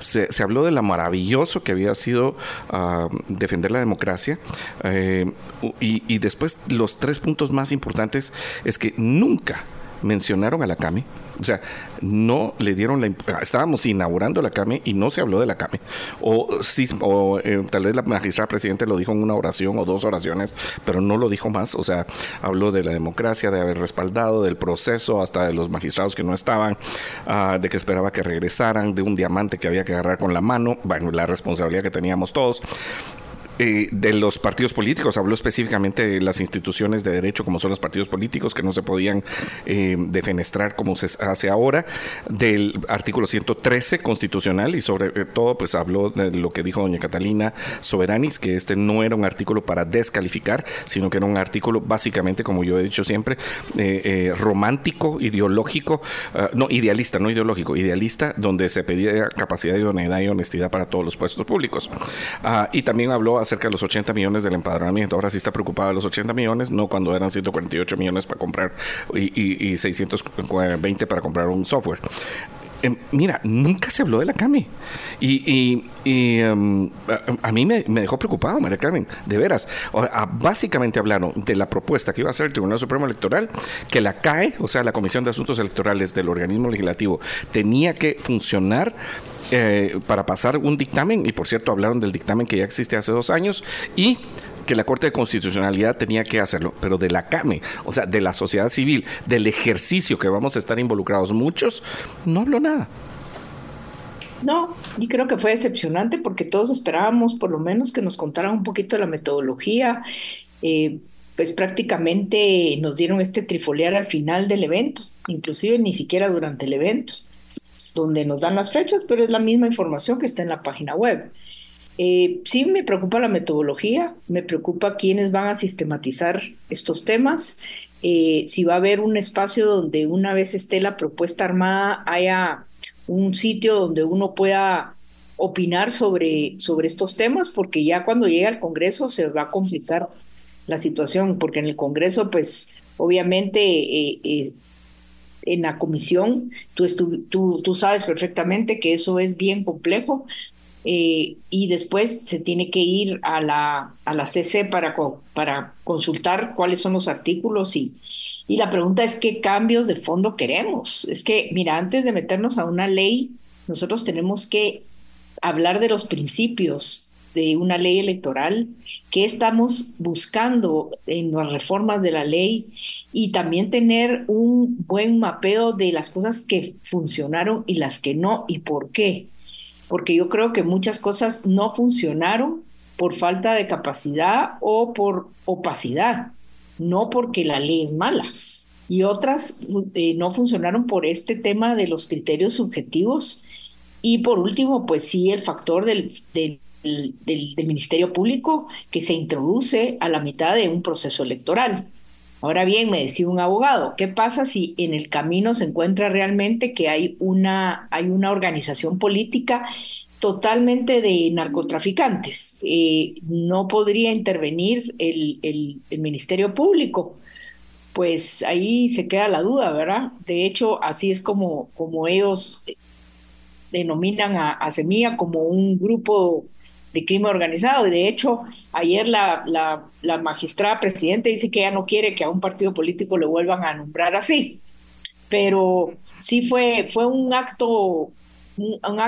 se, habló de lo maravilloso que había sido ah, defender la democracia eh, y, y después los tres puntos más importantes es que nunca mencionaron a la CAME. O sea, no le dieron la... Estábamos inaugurando la CAME y no se habló de la CAME. O, sí, o eh, tal vez la magistrada presidente lo dijo en una oración o dos oraciones, pero no lo dijo más. O sea, habló de la democracia, de haber respaldado, del proceso, hasta de los magistrados que no estaban, ah, de que esperaba que regresaran, de un diamante que había que agarrar con la mano. Bueno, la responsabilidad que teníamos todos eh, de los partidos políticos, habló específicamente de las instituciones de derecho como son los partidos políticos que no se podían eh, defenestrar como se hace ahora, del artículo 113 constitucional y sobre eh, todo pues habló de lo que dijo doña Catalina Soberanis, que este no era un artículo para descalificar, sino que era un artículo básicamente, como yo he dicho siempre, romántico, ideológico, no idealista, no ideológico, idealista, donde se pedía capacidad, idoneidad y honestidad para todos los puestos públicos. Ah, y también habló acerca de los 80 millones del empadronamiento. Ahora sí está preocupado de los 80 millones, no cuando eran 148 millones para comprar y, y, 620 para comprar un software em, mira, nunca se habló de la CAME. Y, em, a, mí me, dejó preocupado, María Carmen, de veras. básicamente hablaron de la propuesta que iba a hacer el Tribunal Supremo Electoral, que la CAE, o sea, la Comisión de Asuntos Electorales del organismo legislativo, tenía que funcionar eh, para pasar un dictamen, y por cierto hablaron del dictamen que ya existe hace dos años, y que la Corte de Constitucionalidad tenía que hacerlo, pero de la CAME, o sea, de la sociedad civil, del ejercicio que vamos a estar involucrados muchos, no habló nada. No, y creo que fue decepcionante porque todos esperábamos por lo menos que nos contaran un poquito la metodología. Eh, pues prácticamente nos dieron este trifoliar al final del evento, inclusive ni siquiera durante el evento donde nos dan las fechas, pero es la misma información que está en la página web. Eh, sí me preocupa la metodología, me preocupa quiénes van a sistematizar estos temas, eh, si va a haber un espacio donde una vez esté la propuesta armada haya un sitio donde uno pueda opinar sobre, sobre estos temas, porque ya cuando llegue al Congreso se va a complicar la situación, porque en el Congreso, pues obviamente eh, en la comisión, tú, tú, tú sabes perfectamente que eso es bien complejo, eh, y después se tiene que ir a la, a la CC para, para consultar cuáles son los artículos y, y la pregunta es qué cambios de fondo queremos. Es que, mira, antes de meternos a una ley, nosotros tenemos que hablar de los principios de una ley electoral, qué estamos buscando en las reformas de la ley y también tener un buen mapeo de las cosas que funcionaron y las que no y por qué. Porque yo creo que muchas cosas no funcionaron por falta de capacidad o por opacidad, no porque la ley es mala. Y otras eh, no funcionaron por este tema de los criterios subjetivos. Y por último, pues sí, el factor del, del, del Ministerio Público que se introduce a la mitad de un proceso electoral. Ahora bien, me decía un abogado, ¿qué pasa si en el camino se encuentra realmente que hay una, hay una organización política totalmente de narcotraficantes? Eh, ¿No podría intervenir el, el, Ministerio Público? Pues ahí se queda la duda, ¿verdad? De hecho, así es como, como ellos denominan a, a Semilla como un grupo de crimen organizado. Y de hecho, ayer la, la, magistrada presidente dice que ella no quiere que a un partido político le vuelvan a nombrar así. Pero sí fue, fue un acto, un, un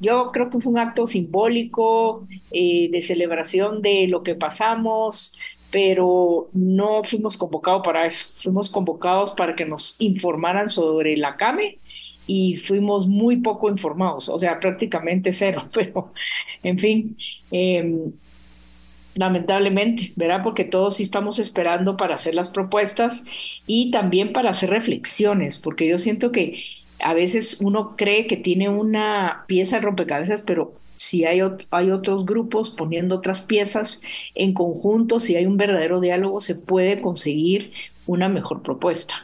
yo creo que fue un acto simbólico eh, de celebración de lo que pasamos, pero no fuimos convocados para eso. Fuimos convocados para que nos informaran sobre la CAME y fuimos muy poco informados, o sea, prácticamente cero, pero en fin, em, lamentablemente, ¿verdad? Porque todos sí estamos esperando para hacer las propuestas y también para hacer reflexiones, porque yo siento que a veces uno cree que tiene una pieza de rompecabezas, pero si hay, hay otros grupos poniendo otras piezas en conjunto, si hay un verdadero diálogo, se puede conseguir una mejor propuesta.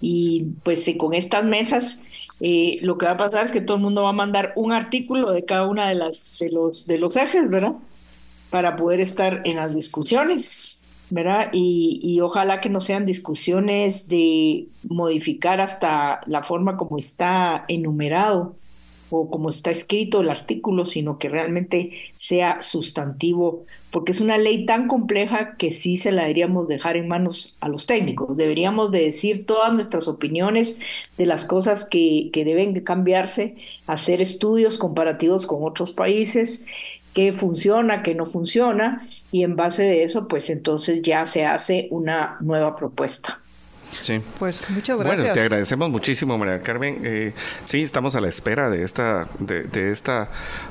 Y pues con estas mesas eh, lo que va a pasar es que todo el mundo va a mandar un artículo de cada una de las de los de los ejes, ¿verdad? Para poder estar en las discusiones, ¿verdad? Y, y ojalá que no sean discusiones de modificar hasta la forma como está enumerado o como está escrito el artículo, sino que realmente sea sustantivo, porque es una ley tan compleja que sí se la deberíamos dejar en manos a los técnicos. Deberíamos de decir todas nuestras opiniones de las cosas que, que deben cambiarse, hacer estudios comparativos con otros países, qué funciona, qué no funciona, y en base de eso, pues entonces ya se hace una nueva propuesta. Sí. Pues muchas gracias. Bueno, te agradecemos muchísimo, María Carmen. Eh, sí, estamos a la espera de esta, de, de esta,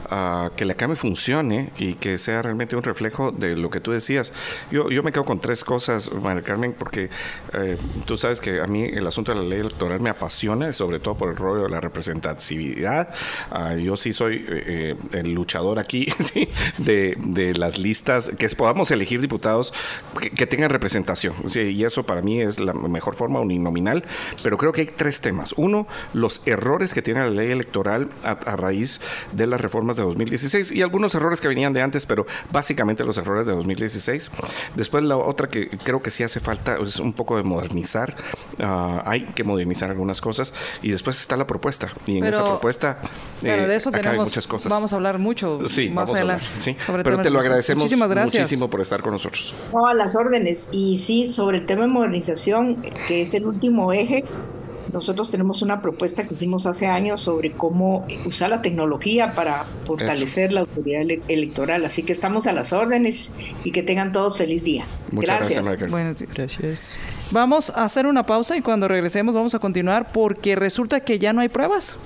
uh, que la CAME funcione y que sea realmente un reflejo de lo que tú decías. Yo, yo me quedo con tres cosas, María Carmen, porque eh, tú sabes que a mí el asunto de la ley electoral me apasiona, sobre todo por el rollo de la representatividad. Uh, yo sí soy eh, el luchador aquí ¿sí? de, de, las listas, que podamos elegir diputados que, que tengan representación. ¿sí? Y eso para mí es la mejor forma uninominal, pero creo que hay tres temas. Uno, los errores que tiene la ley electoral a, a, raíz de las reformas de 2016 y algunos errores que venían de antes, pero básicamente los errores de 2016. Después la otra que creo que sí hace falta es un poco de modernizar. Uh, hay que modernizar algunas cosas y después está la propuesta. Y en pero, esa propuesta pero de eso acá tenemos, muchas cosas. Vamos a hablar mucho sí, más adelante. Hablar, sí. sobre pero te lo agradecemos Muchísimas gracias. muchísimo por estar con nosotros. No, a las órdenes. Y sí, sobre el tema de modernización, que es el último eje, nosotros tenemos una propuesta que hicimos hace años sobre cómo usar la tecnología para fortalecer Eso. la autoridad ele electoral. Así que estamos a las órdenes y que tengan todos feliz día. Muchas gracias. gracias Buenos días. Gracias. Vamos a hacer una pausa y cuando regresemos vamos a continuar porque resulta que ya no hay pruebas.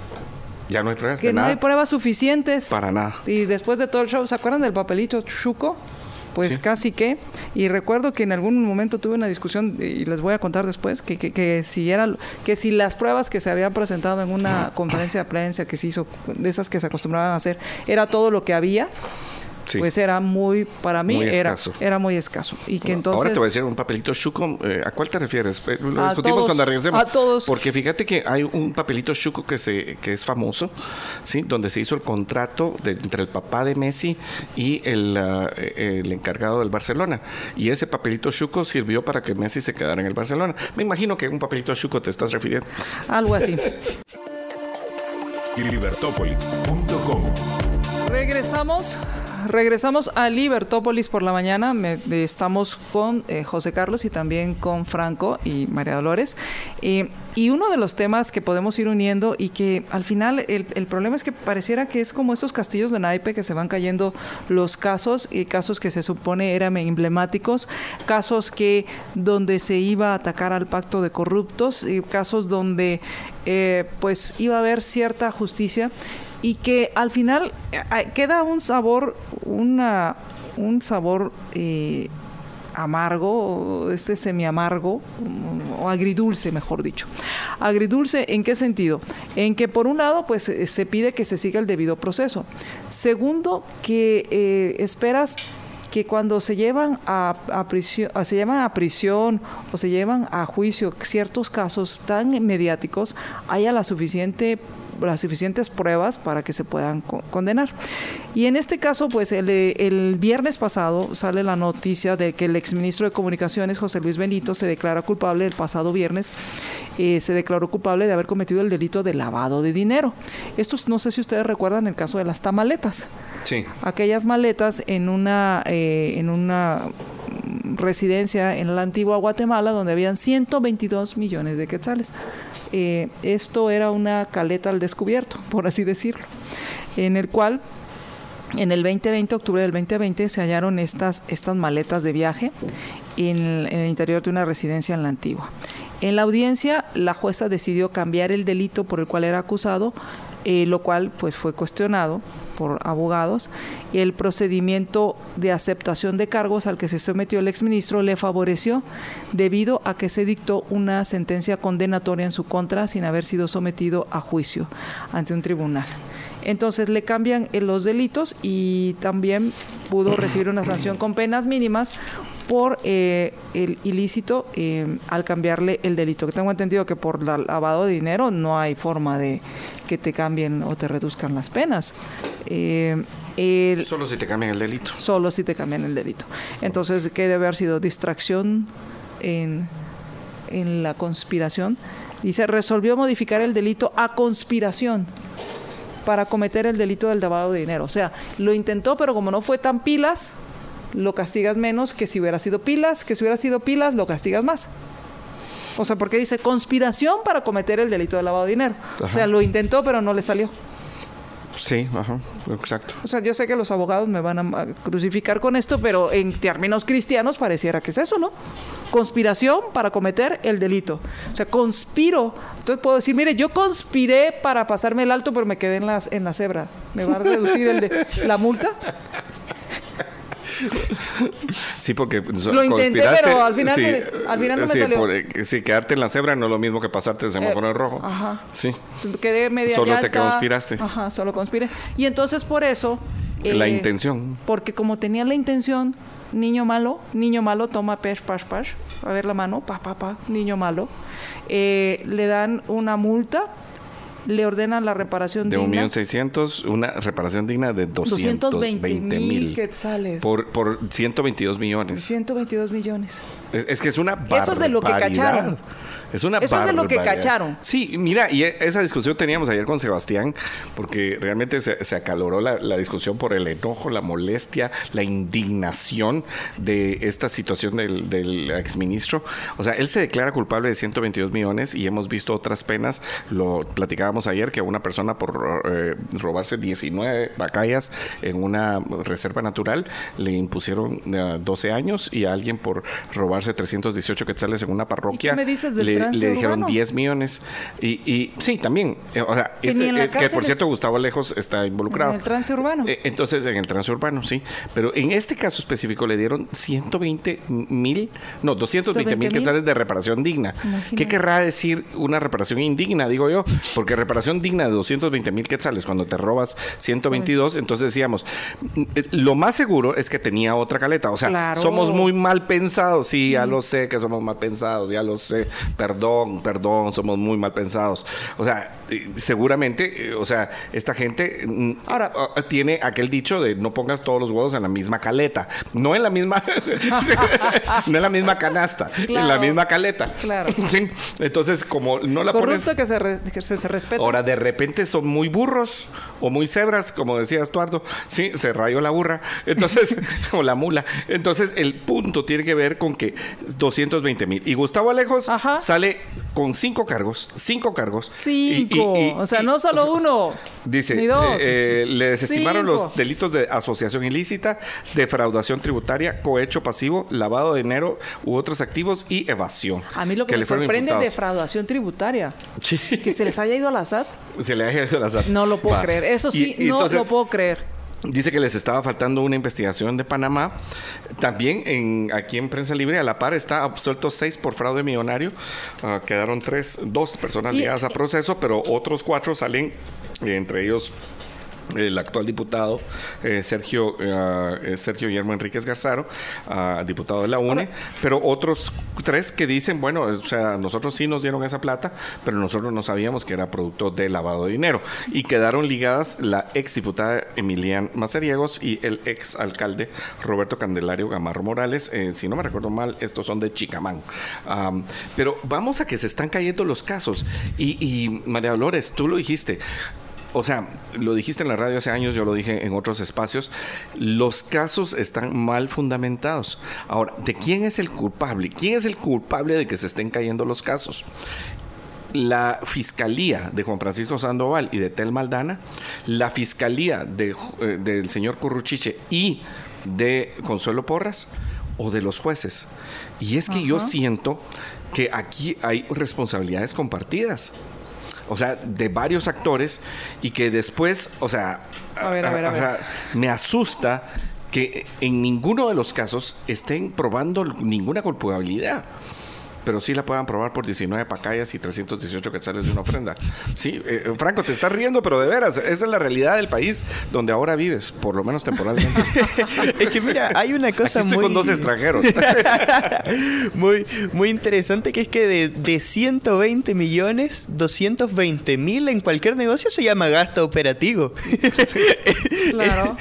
Ya no hay pruebas. Que de no nada. hay pruebas suficientes. Para nada. Y después de todo el show, ¿se acuerdan del papelito Chuco? Pues Sí. casi que. Y recuerdo que en algún momento tuve una discusión, y les voy a contar después, que, que, que si era, que si las pruebas que se habían presentado en una conferencia de prensa que se hizo, de esas que se acostumbraban a hacer, era todo lo que había. Sí. Pues era muy, para mí Muy era, era muy escaso. Y que Ahora entonces... te voy a decir un papelito chuco. eh, ¿A cuál te refieres? Lo A discutimos todos, cuando regresemos. a todos. Porque fíjate que hay un papelito chuco que se que es famoso, ¿sí? Donde se hizo el contrato de- entre el papá de Messi y el, eh, el encargado del Barcelona. Y ese papelito chuco sirvió para que Messi se quedara en el Barcelona. Me imagino que un papelito chuco te estás refiriendo. Algo así. libertópolis.com Regresamos, regresamos a Libertópolis por la mañana. Me- de- estamos con eh, José Carlos y también con Franco y María Dolores. Eh, y uno de los temas que podemos ir uniendo y que al final el, el problema es que pareciera que es como esos castillos de naipe que se van cayendo los casos y casos que se supone eran emblemáticos, casos que donde se iba a atacar al pacto de corruptos y casos donde eh, pues iba a haber cierta justicia y que al final eh, queda un sabor, una, un sabor eh, amargo, este semi amargo o agridulce, mejor dicho. Agridulce, ¿en qué sentido? En que por un lado, pues eh, se pide que se siga el debido proceso. Segundo, que eh, esperas que cuando se llevan a, a prisión, se llevan a prisión o se llevan a juicio ciertos casos tan mediáticos, haya la suficiente las suficientes pruebas para que se puedan co- condenar. Y en este caso, pues el, el viernes pasado sale la noticia de que el exministro de Comunicaciones, José Luis Benito, se declara culpable el pasado viernes, eh, se declaró culpable de haber cometido el delito de lavado de dinero. Estos, no sé si ustedes recuerdan el caso de las tamaletas Sí. aquellas maletas en una eh, en una residencia en la antigua Guatemala donde habían 122 millones de quetzales. Eh, esto era una caleta al descubierto, por así decirlo, en el cual en el 2020, octubre del 2020, se hallaron estas, estas maletas de viaje en, el interior de una residencia en la antigua. En la audiencia, la jueza decidió cambiar el delito por el cual era acusado, eh, lo cual pues fue cuestionado por abogados. El procedimiento de aceptación de cargos al que se sometió el exministro le favoreció debido a que se dictó una sentencia condenatoria en su contra sin haber sido sometido a juicio ante un tribunal. Entonces le cambian eh, los delitos y también pudo recibir una sanción con penas mínimas por eh, el ilícito eh, al cambiarle el delito. Que tengo entendido que por la- lavado de dinero no hay forma de que te cambien o te reduzcan las penas. Eh, el- Solo si te cambian el delito. solo si te cambian el delito. Entonces, ¿qué debe haber sido? Distracción en, en la conspiración. Dice, resolvió modificar el delito a conspiración para cometer el delito del lavado de dinero. O sea, lo intentó, pero como no fue tan pilas, lo castigas menos que si hubiera sido pilas, que si hubiera sido pilas, lo castigas más. O sea, porque dice conspiración para cometer el delito de lavado de dinero. O sea, lo intentó, pero no le salió. Sí, ajá, exacto. O sea, yo sé que los abogados me van a crucificar con esto, pero en términos cristianos pareciera que es eso, ¿no? Conspiración para cometer el delito. O sea, conspiro. Entonces puedo decir, mire, yo conspiré para pasarme el alto, pero me quedé en la, en la cebra. ¿Me va a reducir el de, la multa? Sí, porque lo intenté, pero al final, me, al final no me salió. Por, eh, sí, quedarte en la cebra no es lo mismo que pasarte el semáforo eh, rojo. Ajá. Sí. Quedé media Solo te conspiraste. Ajá, solo conspiré. Y entonces por eso. la eh, intención. Porque como tenía la intención, niño malo, niño malo toma pesh, pash, pash, a ver la mano, pa, pa, pa, niño malo. le dan una multa le ordenan la reparación de digna. De 1.600.000, una reparación digna de 220 mil quetzales. Por, por 122 millones. 122 millones. Es, es que es una barbaridad. Eso es de lo que cacharon. Es una Eso es de lo que cacharon. Sí, mira, y e, esa discusión teníamos ayer con Sebastián, porque realmente se, acaloró la, discusión por el enojo, la molestia, la indignación de esta situación del, del exministro. O sea, él se declara culpable de 122 millones y hemos visto otras penas. Lo platicábamos ayer que a una persona por eh, robarse 19 vacayas en una reserva natural le impusieron 12 eh, años y a alguien por robarse 318 quetzales en una parroquia. ¿Y qué me dices del le, dijeron 10 millones. Y, y sí, también. Eh, o sea, este, eh, que por cierto, Gustavo Alejos está involucrado. En el transurbano. Eh, entonces, en el transurbano, sí. Pero en este caso específico le dieron 120 mil, no, 220 mil quetzales de reparación digna. ¿Qué querrá decir una reparación indigna, digo yo? Porque reparación digna de 220 mil quetzales, cuando te robas 122, entonces decíamos, lo más seguro es que tenía otra caleta. O sea, somos muy mal pensados. Sí, ya lo sé que somos mal pensados, ya lo sé. Perdón perdón, perdón, somos muy mal pensados. O sea, seguramente, eh, o sea, esta gente mm, Ahora, tiene aquel dicho de no pongas todos los huevos en la misma caleta, no en la misma, no en la misma canasta, en la misma caleta. Claro. Entonces, como no la Corrupto pones... que se, que se, respeta. Ahora, de repente son muy burros o muy cebras, como decía Estuardo. Sí, se rayó la burra. Entonces, o la mula. Entonces, el punto tiene que ver con que 220 mil. Y Gustavo Alejos sale con cinco cargos, cinco cargos. Cinco, o sea, no solo uno. Dice, ni dos. Eh, le desestimaron los delitos de asociación ilícita, defraudación tributaria, cohecho pasivo, lavado de dinero u otros activos y evasión. A mí lo que, me sorprende es defraudación tributaria. Que se les haya ido a la SAT. Se le haya ido a la SAT. No lo puedo creer. Eso sí, no lo puedo creer. Dice que les estaba faltando una investigación de Panamá. También en, aquí en Prensa Libre, a la par, está absuelto seis por fraude millonario. Ah, quedaron tres, dos personas ligadas a proceso, pero otros cuatro salen, entre ellos el actual diputado eh, Sergio eh, eh, Sergio Guillermo Enríquez Garzaro, ah, diputado de la UNE, pero otros tres que dicen, bueno, o sea, nosotros sí nos dieron esa plata, pero nosotros no sabíamos que era producto de lavado de dinero. Y quedaron ligadas la ex diputada Emilian Mazariegos y el ex alcalde Roberto Candelario Gamarro Morales. si no me recuerdo mal, estos son de Chicamán. pero vamos a que se están cayendo los casos. Y, y María Dolores, tú lo dijiste, o sea, lo dijiste en la radio hace años, yo lo dije en otros espacios, los casos están mal fundamentados. Ahora, ¿de quién es el culpable? ¿Quién es el culpable de que se estén cayendo los casos? la fiscalía de Juan Francisco Sandoval y de Tel Maldana, la fiscalía de, eh, del señor Curruchiche y de Consuelo Porras o de los jueces. Y es que yo siento que aquí hay responsabilidades compartidas o sea, de varios actores y que después, o sea, me asusta que en ninguno de los casos estén probando ninguna culpabilidad pero sí la puedan probar por 19 pacayas y 318 quetzales de una ofrenda. Sí, eh, eh, Franco, te estás riendo, pero de veras, esa es la realidad del país donde ahora vives, por lo menos temporalmente. es que mira, hay una cosa Aquí estoy muy... con dos extranjeros. muy, muy interesante que es que de, de 120 millones, 220 mil en cualquier negocio se llama gasto operativo. claro.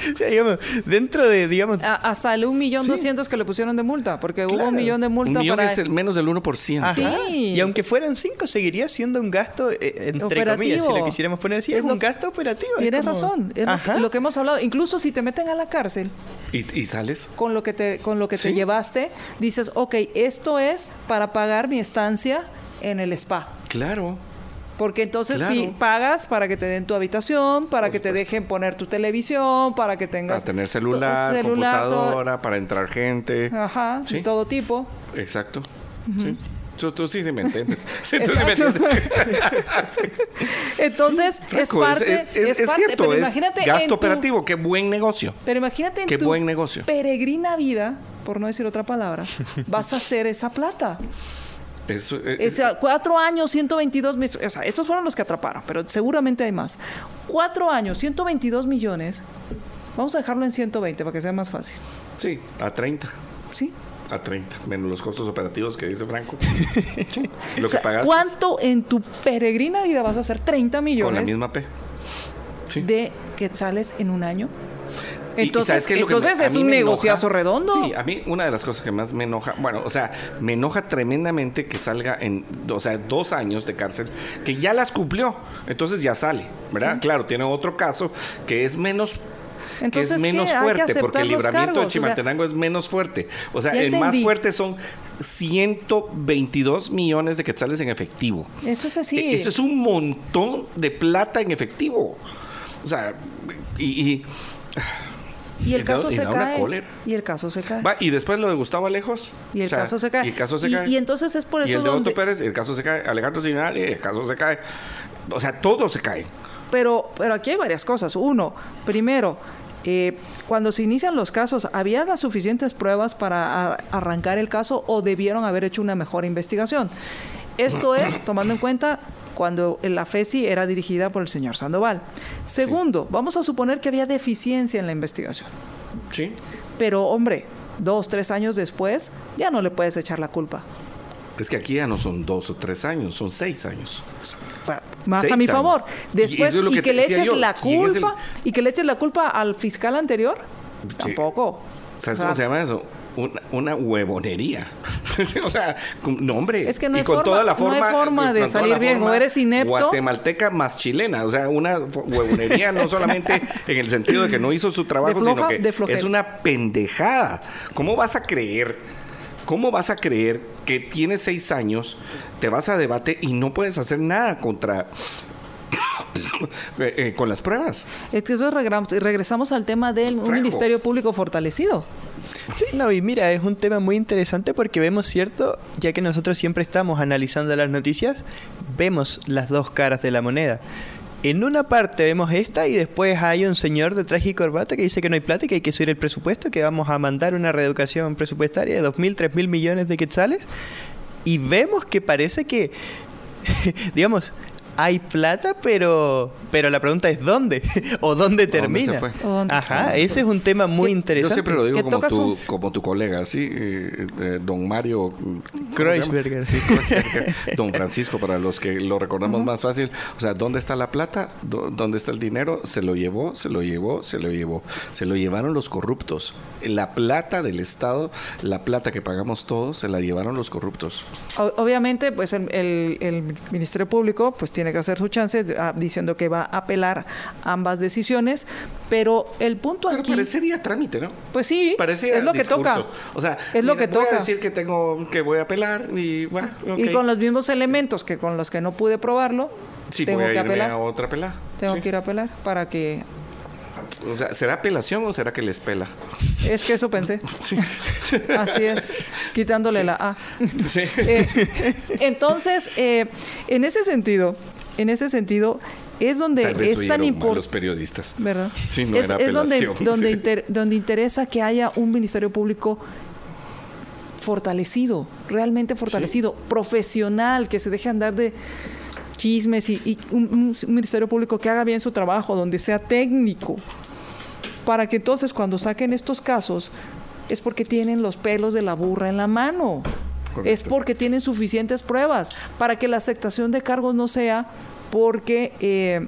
dentro de, digamos... hasta el 1.200.000 que le pusieron de multa, porque hubo un millón de multa un millón es el menos del 1%. Sí. Y aunque fueran cinco, seguiría siendo un gasto, eh, entre comillas, si lo quisiéramos poner así, es, un gasto operativo. Tienes razón. lo, que hemos hablado. Incluso si te meten a la cárcel. ¿Y, sales? Con lo que, te, con lo que te llevaste, dices, ok, esto es para pagar mi estancia en el spa. Claro. Porque entonces Claro. pagas para que te den tu habitación, para que te dejen poner tu televisión, para que tengas... Para tener celular, celular, todo- computadora, para entrar gente. Ajá, Sí. de todo tipo. Exacto. Sí. Tú, tú sí, me entiendes. Sí, tú sí me Exacto. entiendes. Entonces, es parte... es, es- es parte, cierto, pero es imagínate en gasto tu- operativo. Qué buen negocio. Pero imagínate en Qué tu buen negocio. peregrina vida, por no decir otra palabra, vas a hacer esa plata. Eso, O sea, cuatro años, 122 millones. O sea, estos fueron los que atraparon, pero seguramente hay más. Cuatro años, 122 millones. Vamos a dejarlo en 120 para que sea más fácil. sí, a 30. ¿Sí? A 30. Menos los costos operativos que dice Franco. Lo que pagaste ¿Cuánto en tu peregrina vida vas a hacer 30 con millones la misma P. Sí. de quetzales en un año? Y- y Entonces, ¿sabes qué lo que me- entonces es un enoja? negociazo redondo. Sí, a mí una de las cosas que más me enoja, bueno, o sea, me enoja tremendamente que salga en, o sea, dos años de cárcel, que ya las cumplió, entonces ya sale, ¿verdad? Claro, tiene otro caso que es menos Entonces, que es menos fuerte, porque el libramiento cargos, o de sea, Chimaltenango es menos fuerte. O sea, el más fuerte son 122 millones de quetzales en efectivo. Eso es así. E- Eso es un montón de plata en efectivo. O sea, y, y- y el y caso y se da cae. Y el caso se cae. Va, y después lo de Gustavo Alejos. Y el O sea, caso se cae. Y el caso se Y- cae. y entonces es por Y eso el de donde- Otto Pérez, el caso se cae. Alejandro Signal, el caso se cae. O sea, todo se cae. Pero, pero aquí hay varias cosas. Uno, primero, eh, cuando se inician los casos, ¿había las suficientes pruebas para arrancar el caso o debieron haber hecho una mejor investigación? Esto es tomando en cuenta cuando la FESI era dirigida por el señor Sandoval. Segundo, vamos a suponer que había deficiencia en la investigación. Sí. Pero, hombre, dos, tres años después, ya no le puedes echar la culpa. Es que aquí ya no son dos o tres años, son seis años. Más Seis a mi años. favor. Y Después, es y que le eches yo. la ¿Quién es el- culpa, y que le eches la culpa al fiscal anterior, tampoco. ¿Sabes O sea, cómo se llama eso? Una, una huevonería. o sea, no, hombre. Es que no y hay con forma- toda la no hay forma. de salir bien. O eres inepto. Guatemalteca más chilena. O sea, una huevonería no solamente en el sentido de que no hizo su trabajo, floja- sino que es una pendejada. ¿Cómo vas a creer? ¿Cómo vas a creer que tienes seis años, te vas a debate y no puedes hacer nada contra. eh, eh, con las pruebas? Es que eso regresamos al tema del un ministerio público fortalecido. Sí, no, y mira, es un tema muy interesante porque vemos, ¿cierto? Ya que nosotros siempre estamos analizando las noticias, vemos las dos caras de la moneda. En una parte vemos esta y después hay un señor de traje y corbata que dice que no hay plata y que hay que subir el presupuesto, que vamos a mandar una reeducación presupuestaria de 2.000, 3.000 millones de quetzales. Y vemos que parece que, digamos, hay plata, pero pero la pregunta es ¿dónde? ¿O dónde se termina? fue? ¿O dónde Ajá, ese es un tema muy interesante. Yo siempre lo digo Que como tocas tu, un- como tu colega, ¿sí? Eh, eh, don Mario. Kreuzberger. Sí, Kreuzberger. Don Francisco, para los que lo recordamos más fácil. O sea, ¿dónde está la plata? ¿Dó- ¿Dónde está el dinero? Se lo llevó, se lo llevó, se lo llevó. Se lo llevaron los corruptos. La plata del Estado, la plata que pagamos todos, se la llevaron los corruptos. O- Obviamente, pues el, el- el Ministerio Público pues tiene que hacer su chance ah, diciendo que va a apelar ambas decisiones, pero el punto Pero aquí, parecería trámite, ¿no? pues sí, es lo que toca. O sea, es lo mira, que voy toca. a decir que tengo que voy a apelar y bueno, Y con los mismos elementos que con los que no pude probarlo, Sí, tengo voy a que apelar. a otra pelada. Tengo Sí. que ir a apelar para que O sea, ¿será apelación o será que les pela? es que eso pensé. Sí. Así es, quitándole la A. Sí. Eh, entonces, eh, en ese sentido, en ese sentido, es donde es tan importante. los periodistas. ¿Verdad? Sí, no es, era es donde, donde, Sí. inter- donde interesa que haya un ministerio público fortalecido, realmente fortalecido, profesional, que se deje andar de chismes y, y un, un ministerio público que haga bien su trabajo, donde sea técnico, para que entonces cuando saquen estos casos es porque tienen los pelos de la burra en la mano. Correcto. Es porque tienen suficientes pruebas para que la aceptación de cargos no sea porque eh,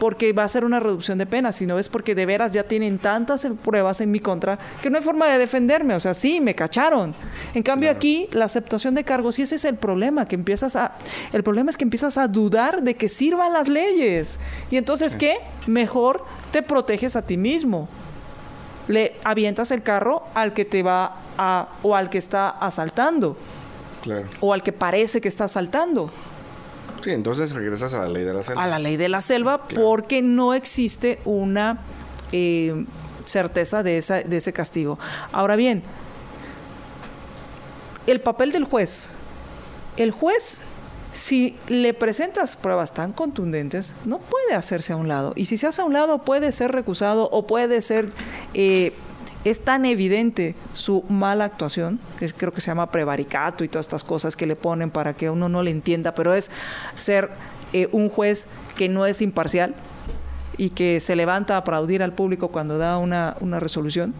porque va a ser una reducción de pena, sino es porque de veras ya tienen tantas pruebas en mi contra que no hay forma de defenderme. O sea, sí, me cacharon. En cambio aquí, la aceptación de cargos, y ese es el problema, que empiezas a... El problema es que empiezas a dudar de que sirvan las leyes. Y entonces, ¿qué? Mejor te proteges a ti mismo. Le avientas el carro al que te va a... o al que está asaltando, Claro. o al que parece que está asaltando. Sí, entonces regresas a la ley de la selva. A la ley de la selva porque no existe una eh, certeza de, esa, de ese castigo. Ahora bien, el papel del juez. El juez, si le presentas pruebas tan contundentes, no puede hacerse a un lado. Y si se hace a un lado, puede ser recusado o puede ser... Eh, es tan evidente su mala actuación, que creo que se llama prevaricato y todas estas cosas que le ponen para que uno no le entienda, pero es ser eh, un juez que no es imparcial y que se levanta a aplaudir al público cuando da una, una resolución.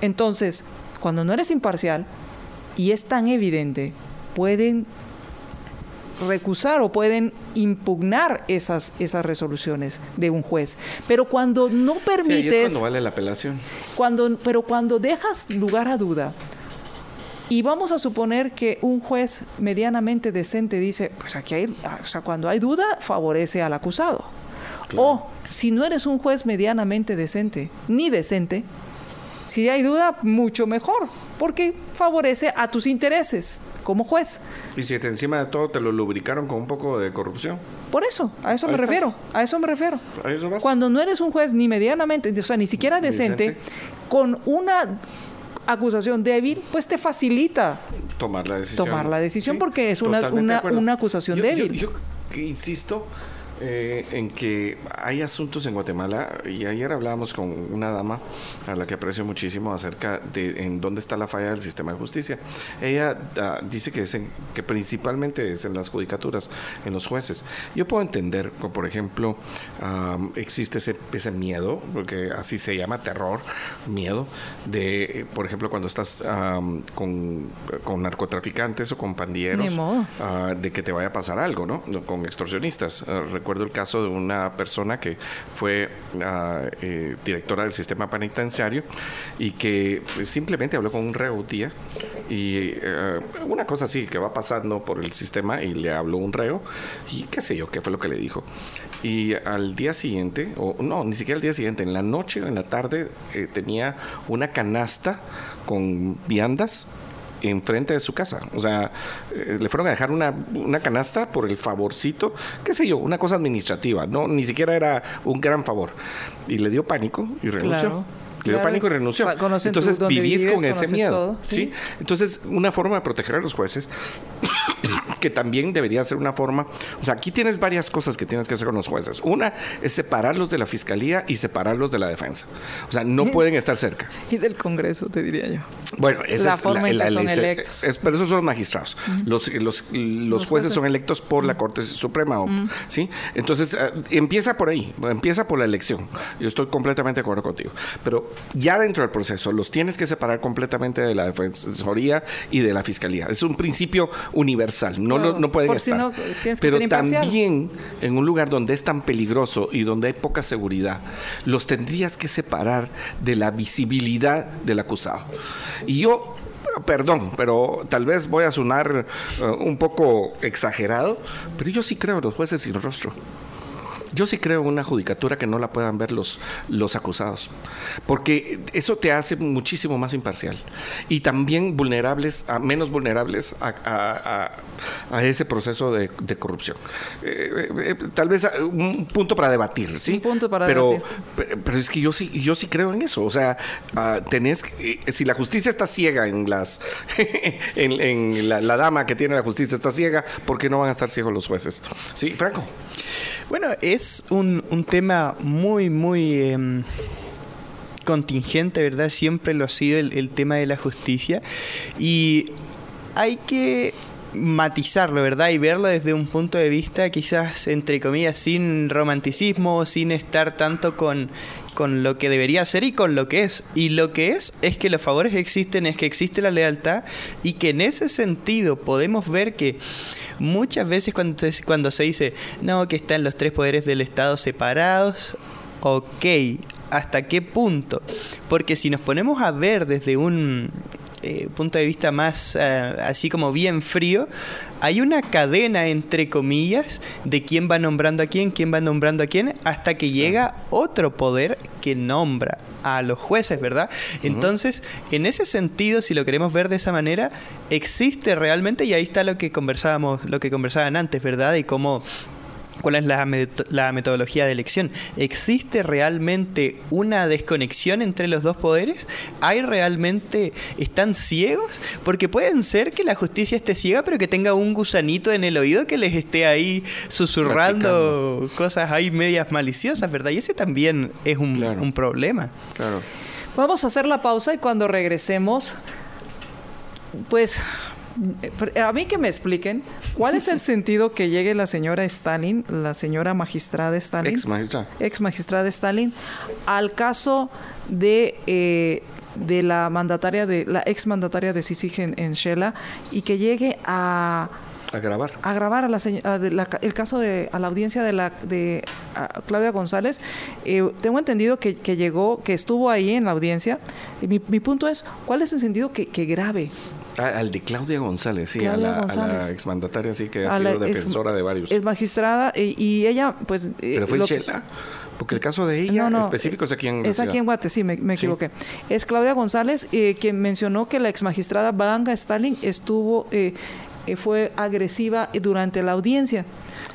Entonces, cuando no eres imparcial y es tan evidente, pueden recusar o pueden impugnar esas, esas resoluciones de un juez. Pero cuando no permites... Sí, es cuando vale la apelación. Cuando, pero cuando dejas lugar a duda, y vamos a suponer que un juez medianamente decente dice, pues aquí hay, o sea, cuando hay duda, favorece al acusado. O si no eres un juez medianamente decente, ni decente, si hay duda, mucho mejor, porque favorece a tus intereses como juez. Y si te, encima de todo te lo lubricaron con un poco de corrupción. Por eso, a eso Ahí me estás. refiero, a eso me refiero. A eso vas. Cuando no eres un juez ni medianamente, o sea, ni siquiera decente, con una acusación débil, pues te facilita tomar la decisión. tomar la decisión Sí, porque es una, una, una acusación Yo- yo- débil. Yo, que insisto eh, en que hay asuntos en Guatemala y ayer hablábamos con una dama a la que aprecio muchísimo acerca de en dónde está la falla del sistema de justicia. Ella ah, dice que es en- que principalmente es en las judicaturas, en los jueces. Yo puedo entender, que, por ejemplo, existe ese, ese miedo, porque así se llama terror, miedo, de, eh, por ejemplo, cuando estás am, con, con narcotraficantes o con pandilleros, ah, de que te vaya a pasar algo, ¿no? Con extorsionistas. Ah, recuerdo el caso de una persona que fue ah, eh, directora del sistema penitenciario y que pues, simplemente habló con un reo día y eh, una cosa así que va pasando por el sistema y le habló un reo y qué sé yo, qué fue lo que le dijo. Y al día siguiente, o no, ni siquiera al día siguiente, en la noche o en la tarde eh, tenía una canasta con viandas enfrente de su casa. O sea, eh, le fueron a dejar una, una canasta por el favorcito, qué sé yo, una cosa administrativa, no ni siquiera era un gran favor. Y le dio pánico y renunció. Claro, Le dio claro. pánico y renunció. Entonces vivís vives, con ese miedo. todo, ¿sí? ¿sí? Entonces, una forma de proteger a los jueces, que también debería ser una forma. O sea, aquí tienes varias cosas que tienes que hacer con los jueces. Una es separarlos de la fiscalía y separarlos de la defensa. O sea, no pueden estar cerca. Y del Congreso, te diría yo. Bueno, esa La es forma en que son electos. Es, pero esos son los magistrados. los, los, los, jueces, jueces. son electos por la Corte Suprema. ¿sí? Entonces, eh, empieza por ahí, empieza por la elección. Yo estoy completamente de acuerdo contigo. Pero ya dentro del proceso, los tienes que separar completamente de la Defensoría y de la Fiscalía. Es un principio universal. No, lo- no pueden si estar. no, pero ser también en un lugar donde es tan peligroso y donde hay poca seguridad, los tendrías que separar de la visibilidad del acusado. Y yo, perdón, pero tal vez voy a sonar eh, un poco exagerado, pero yo sí creo en los jueces sin rostro. Yo sí creo en una judicatura que no la puedan ver los, los acusados, porque eso te hace muchísimo más imparcial y también vulnerables, a, menos vulnerables a, a- a- a ese proceso de, de corrupción. Eh, eh, eh, tal vez un punto para debatir, ¿sí? Un punto para pero, debatir. pe- Pero es que yo sí, yo sí creo en eso. O sea, ah, tenés, que- si la justicia está ciega en las, en, en la, la dama que tiene la justicia está ciega, ¿por qué no van a estar ciegos los jueces? Sí, Franco. Bueno, es un, un tema muy, muy em, contingente, ¿verdad? Siempre lo ha sido el, el tema de la justicia. Y hay que matizarlo, ¿verdad? Y verlo desde un punto de vista quizás, entre comillas, sin romanticismo, sin estar tanto con, con lo que debería ser y con lo que es. Y lo que es es que los favores existen, es que existe la lealtad y que en ese sentido podemos ver que muchas veces cuando se, cuando se dice, no, que están los tres poderes del Estado separados, ok, ¿hasta qué punto? Porque si nos ponemos a ver desde un eh, punto de vista más eh, así como bien frío, hay una cadena entre comillas de quién va nombrando a quién, quién va nombrando a quién, hasta que llega otro poder que nombra a los jueces, ¿verdad? Entonces, en ese sentido, si lo queremos ver de esa manera, existe realmente, y ahí está lo que conversábamos, lo que conversaban antes, ¿verdad? Y cómo ¿Cuál es la, la, metodología de elección? ¿Existe realmente una desconexión entre los dos poderes? ¿Hay realmente, están ciegos? Porque pueden ser que la justicia esté ciega, pero que tenga un gusanito en el oído que les esté ahí susurrando cosas ahí medias maliciosas, ¿verdad? Y ese también es un, un problema. Claro. Vamos a hacer la pausa y cuando regresemos, pues a mí que me expliquen cuál es el sentido que llegue la señora Stalin, la señora magistrada Stalin, ex magistrada, ex magistrada Stalin, al caso de eh, de la mandataria de la ex mandataria de Sisig en, en Shela y que llegue a a grabar. A grabar a la, el caso de a la audiencia de la de Claudia González. Eh, tengo entendido que, que, llegó, que estuvo ahí en la audiencia. Y mi, mi punto es, ¿cuál es el sentido que, que grabe? Ah, al de Claudia González, sí, a, la, exmandataria, sí, que ha sido defensora de varios. Es magistrada y, ella, pues... Eh, Pero fue Shela. Porque el caso de ella específico es aquí en Es aquí en Guate, sí, me, equivoqué. Es Claudia González eh, quien mencionó que la ex magistrada Blanca Stalin estuvo, eh, fue agresiva durante la audiencia.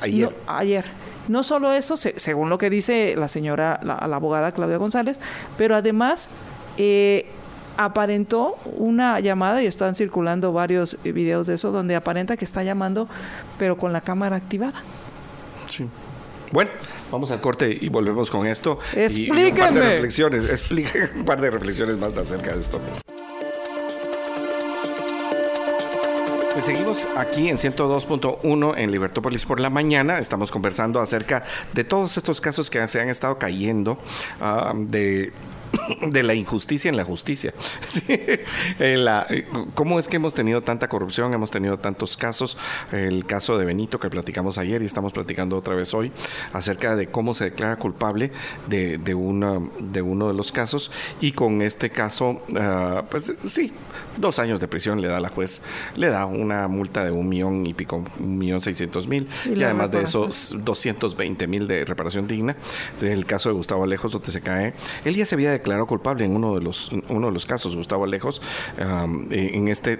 Ayer. ayer. No solo eso, según lo que dice la señora, la, la abogada Claudia González, pero además eh, aparentó una llamada y están circulando varios videos de eso donde aparenta que está llamando pero con la cámara activada. Sí. Bueno, vamos al corte y volvemos con esto. Explíquenme. un par de reflexiones, explique un par de reflexiones más acerca de esto. Pues seguimos aquí en 102.1 en Libertópolis por la mañana. Estamos conversando acerca de todos estos casos que se han estado cayendo uh, de de la injusticia en la justicia. ¿Cómo es que hemos tenido tanta corrupción? Hemos tenido tantos casos. El caso de Benito que platicamos ayer y estamos platicando otra vez hoy acerca de cómo se declara culpable de, de, una, de uno de los casos. Y con este caso, ah, pues sí, dos años de prisión le da la juez, le da una multa de un millón y pico, un millón seiscientos mil. Y, además de eso, 220 mil de reparación digna. El caso de Gustavo Alejos, donde se cae, él ya se había declaró culpable en uno de los, uno de los casos, Gustavo Alejos, en este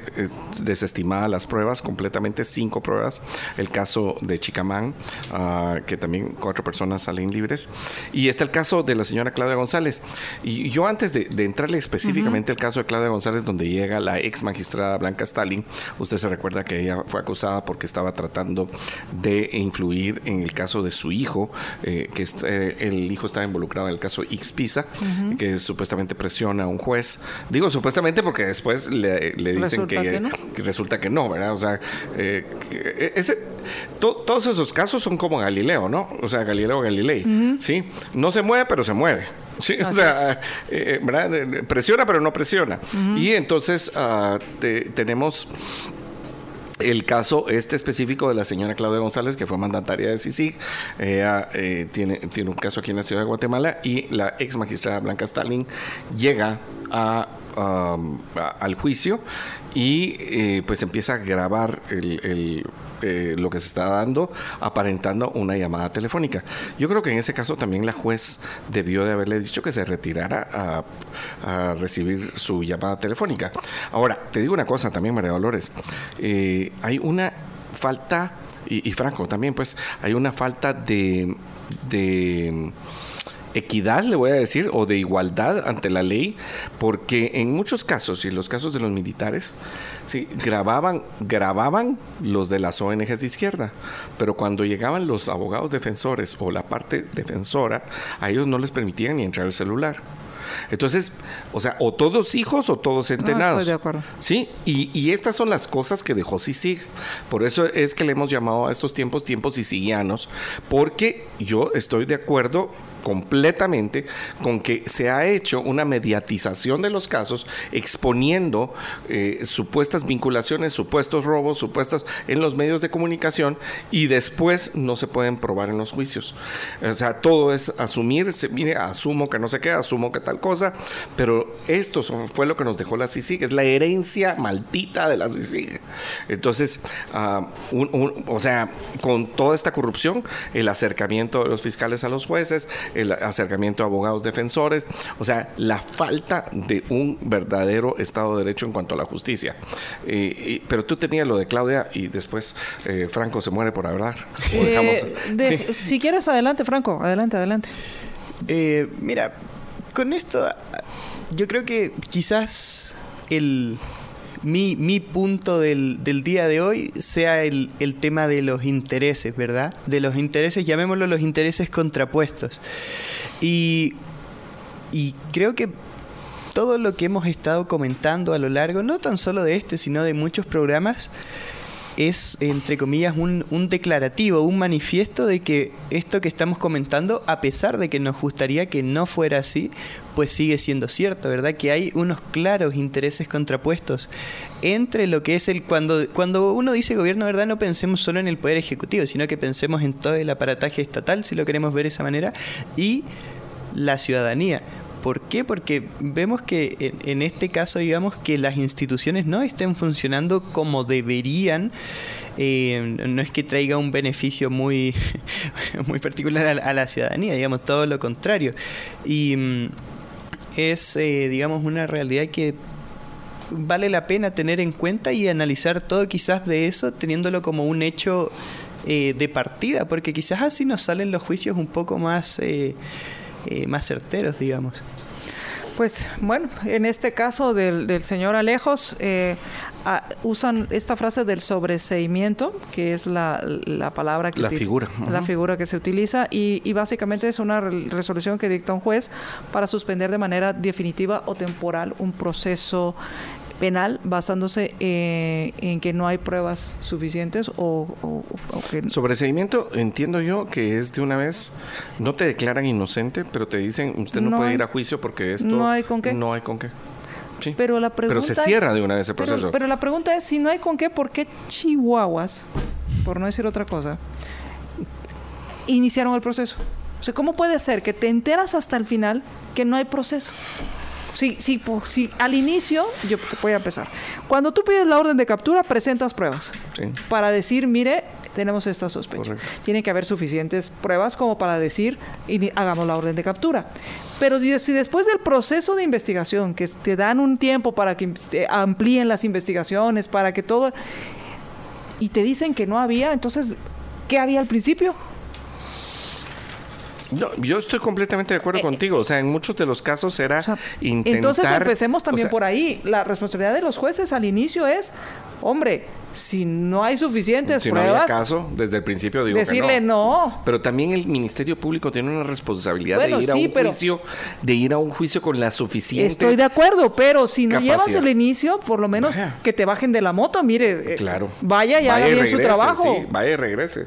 desestimada las pruebas, completamente cinco pruebas, el caso de Chicamán, ah, que también cuatro personas salen libres, y está el caso de la señora Claudia González. Y yo antes de, entrarle específicamente al caso de Claudia González, donde llega la ex magistrada Blanca Stalin, usted se recuerda que ella fue acusada porque estaba tratando de influir en el caso de su hijo, eh, que eh, el hijo estaba involucrado en el caso X Pisa, que supuestamente presiona a un juez. Digo supuestamente porque después le, dicen que, resulta que no, ¿verdad? O sea, eh, ese, todos esos casos son como Galileo, ¿no? O sea, Galileo Galilei, ¿sí? No se mueve, pero se mueve. Sí, o sea, eh, ¿verdad? presiona pero no presiona. Y entonces uh, tenemos el caso este específico de la señora Claudia González, que fue mandataria de CICIG, eh, tiene, tiene un caso aquí en la ciudad de Guatemala y la ex magistrada Blanca Stalin llega a, al juicio y eh, pues empieza a grabar el, eh, lo que se está dando aparentando una llamada telefónica. Yo creo que en ese caso también la juez debió de haberle dicho que se retirara a, recibir su llamada telefónica. Ahora, te digo una cosa también, María Dolores, eh, hay una falta, y, y, Franco también, pues hay una falta de... de equidad, le voy a decir, o de igualdad ante la ley, porque en muchos casos, y en los casos de los militares, sí, grababan, grababan los de las ONGs de izquierda, pero cuando llegaban los abogados defensores o la parte defensora, a ellos no les permitían ni entrar el celular. Entonces, o sea, o todos hijos o todos centenados. estoy de acuerdo. Sí, y, estas son las cosas que dejó Sisig. Por eso es que le hemos llamado a estos tiempos tiempos sisigianos, porque yo estoy de acuerdo completamente con que se ha hecho una mediatización de los casos exponiendo eh, supuestas vinculaciones, supuestos robos, supuestas en los medios de comunicación y después no se pueden probar en los juicios. O sea, todo es asumir, se, mire, asumo que no sé qué, asumo que tal cosa, pero esto fue lo que nos dejó la CICIG, es la herencia maldita de la CICIG. Entonces, ah, o sea, con toda esta corrupción, el acercamiento de los fiscales a los jueces, el acercamiento a abogados defensores, o sea, la falta de un verdadero Estado de Derecho en cuanto a la justicia. pero tú tenías lo de Claudia y después eh, Franco se muere por hablar. Eh, si quieres, adelante, Franco, adelante, adelante. Eh, mira, con esto, yo creo que quizás el, mi, mi punto del, del, día de hoy sea el, el, tema de los intereses, ¿verdad? De los intereses, llamémoslo los intereses contrapuestos. Y, y creo que todo lo que hemos estado comentando a lo largo, no tan solo de este, sino de muchos programas, es, entre comillas, un, un, declarativo, un manifiesto de que esto que estamos comentando, a pesar de que nos gustaría que no fuera así, pues sigue siendo cierto, ¿verdad? Que hay unos claros intereses contrapuestos entre lo que es el... Cuando, cuando uno dice gobierno, ¿verdad? No pensemos solo en el poder ejecutivo, sino que pensemos en todo el aparataje estatal, si lo queremos ver de esa manera, y la ciudadanía. ¿Por qué? Porque vemos que en, este caso, digamos, que las instituciones no estén funcionando como deberían. Eh, no es que traiga un beneficio muy, muy particular a, la ciudadanía, digamos, todo lo contrario. Y mm, es, eh, digamos, una realidad que vale la pena tener en cuenta y analizar todo quizás de eso, teniéndolo como un hecho eh, de partida, porque quizás así nos salen los juicios un poco más, más certeros, digamos. Pues bueno, en este caso del, del señor Alejos, eh, usan esta frase del sobreseimiento, que es la, la palabra que... La figura. La figura que se utiliza y, y, básicamente es una resolución que dicta un juez para suspender de manera definitiva o temporal un proceso penal basándose eh, en que no hay pruebas suficientes o, que... Sobreseimiento, entiendo yo que es de una vez, no te declaran inocente, pero te dicen, usted no, puede ir a juicio porque esto... No hay con qué. No hay con qué. Sí. Pero, la pregunta pero se cierra de una vez el proceso. Pero, la pregunta es, si no hay con qué, ¿por qué chihuahuas, por no decir otra cosa, iniciaron el proceso? O sea, ¿cómo puede ser que te enteras hasta el final que no hay proceso? Sí, sí, sí, al inicio, yo voy a empezar. Cuando tú pides la orden de captura, presentas pruebas para decir, mire, tenemos esta sospecha. Tiene que haber suficientes pruebas como para decir, y hagamos la orden de captura. Pero si después del proceso de investigación, que te dan un tiempo para que amplíen las investigaciones, para que todo... Y te dicen que no había, entonces, ¿qué había al principio? No, yo estoy completamente de acuerdo eh, contigo. O sea, en muchos de los casos era intentar... Entonces empecemos también por ahí. La responsabilidad de los jueces al inicio es, hombre, si no hay suficientes si pruebas... no había caso, desde el principio digo Decirle que no. no. Pero también el Ministerio Público tiene una responsabilidad de ir a un juicio, de ir a un juicio con la suficiente... Estoy de acuerdo, pero si no llevas el inicio, por lo menos que te bajen de la moto, mire, eh, claro. vaya y haga bien su trabajo. Sí, vaya y regrese.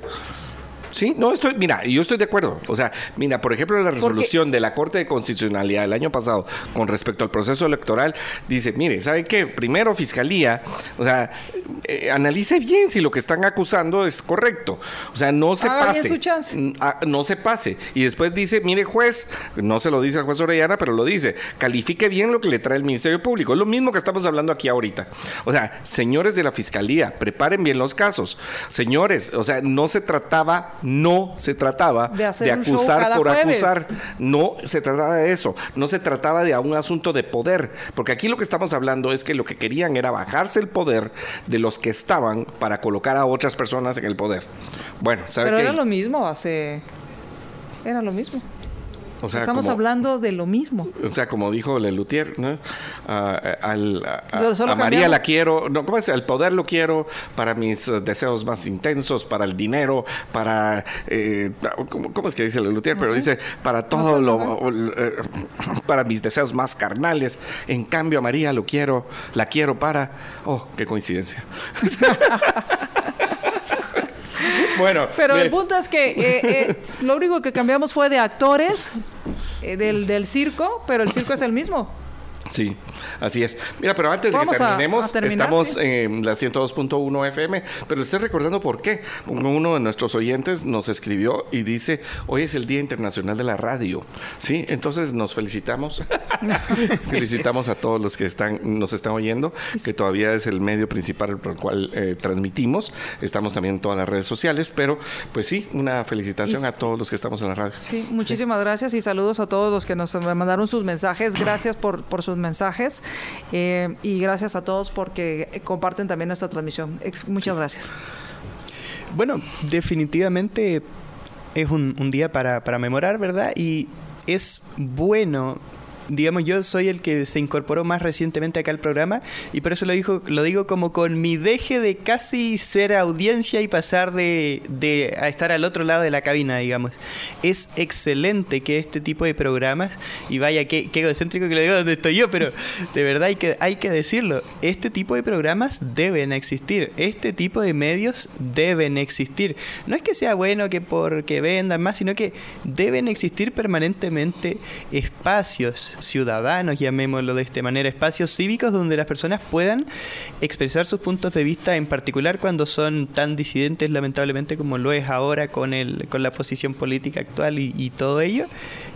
Sí, no estoy, mira, yo estoy de acuerdo. O sea, mira, por ejemplo, la resolución de la Corte de Constitucionalidad del año pasado con respecto al proceso electoral dice, mire, ¿sabe qué? Primero Fiscalía, o sea, eh, analice bien si lo que están acusando es correcto. O sea, no se pase. Su chance. Ah, no se pase. Y después dice, mire, juez, no se lo dice al juez Orellana, pero lo dice, califique bien lo que le trae el Ministerio Público. Es lo mismo que estamos hablando aquí ahorita. O sea, señores de la Fiscalía, preparen bien los casos. Señores, o sea, no se trataba no se trataba de, acusar por acusar, no se trataba de eso, no se trataba de un asunto de poder, porque aquí lo que estamos hablando es que lo que querían era bajarse el poder de los que estaban para colocar a otras personas en el poder. Bueno, ¿sabe Pero era lo mismo hace... Era lo mismo. Estamos hablando de lo mismo. O sea, como dijo Lelutier, ¿no? a, María la quiero, no, ¿cómo es? El poder lo quiero para mis eh, deseos más intensos, para el dinero, para, eh, ¿cómo, es que dice Lelutier? Pero dice, para todo lo, eh, para mis deseos más carnales. En cambio, a María lo quiero, la quiero para, oh, qué coincidencia. bueno. Pero el punto es que eh, eh, lo único que cambiamos fue de actores eh, del, del circo, pero el circo es el mismo. Sí, así es. Mira, pero antes de que Vamos a- terminemos, a terminar, estamos sí. en la 102.1 FM, pero estoy recordando por qué. Uno de nuestros oyentes nos escribió y dice, hoy es el Día Internacional de la Radio. Sí, entonces nos felicitamos. felicitamos a todos los que están nos están oyendo, que todavía es el medio principal por el cual eh, transmitimos. Estamos también en todas las redes sociales, pero pues sí, una felicitación a todos los que estamos en la radio. Sí, muchísimas gracias y saludos a todos los que nos mandaron sus mensajes. Gracias por, por sus mensajes eh, y gracias a todos porque comparten también nuestra transmisión. Muchas gracias. Bueno, definitivamente es un, un día para, para memorar, ¿verdad? Y es bueno, digamos, yo soy el que se incorporó más recientemente acá al programa y por eso lo, dijo, lo digo como con mi deje de casi ser audiencia y pasar de, de a estar al otro lado de la cabina, digamos. Es excelente que este tipo de programas, y vaya, qué, qué egocéntrico que lo digo donde estoy yo, pero de verdad hay que, hay que decirlo, este tipo de programas deben existir, este tipo de medios deben existir. No es que sea bueno que porque vendan más, sino que deben existir permanentemente espacios ciudadanos, llamémoslo de esta manera, espacios cívicos donde las personas puedan expresar sus puntos de vista, en particular cuando son tan disidentes, lamentablemente, como lo es ahora con, el, con la posición política actual y, y todo ello.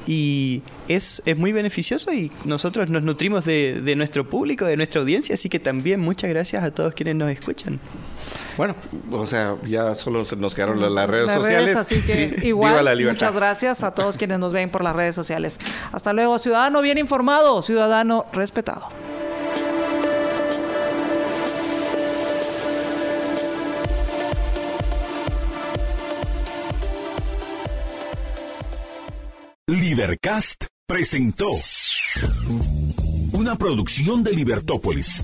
Y es, es muy beneficioso y nosotros nos nutrimos de, de nuestro público, de nuestra audiencia, así que también muchas gracias a todos quienes nos escuchan. Bueno, o sea, ya solo se nos quedaron las, las redes Las sociales. así que Sí, igual, viva la libertad. muchas gracias a todos quienes nos ven por las redes sociales. Hasta luego, ciudadano bien informado, ciudadano respetado. Libercast presentó una producción de Libertópolis.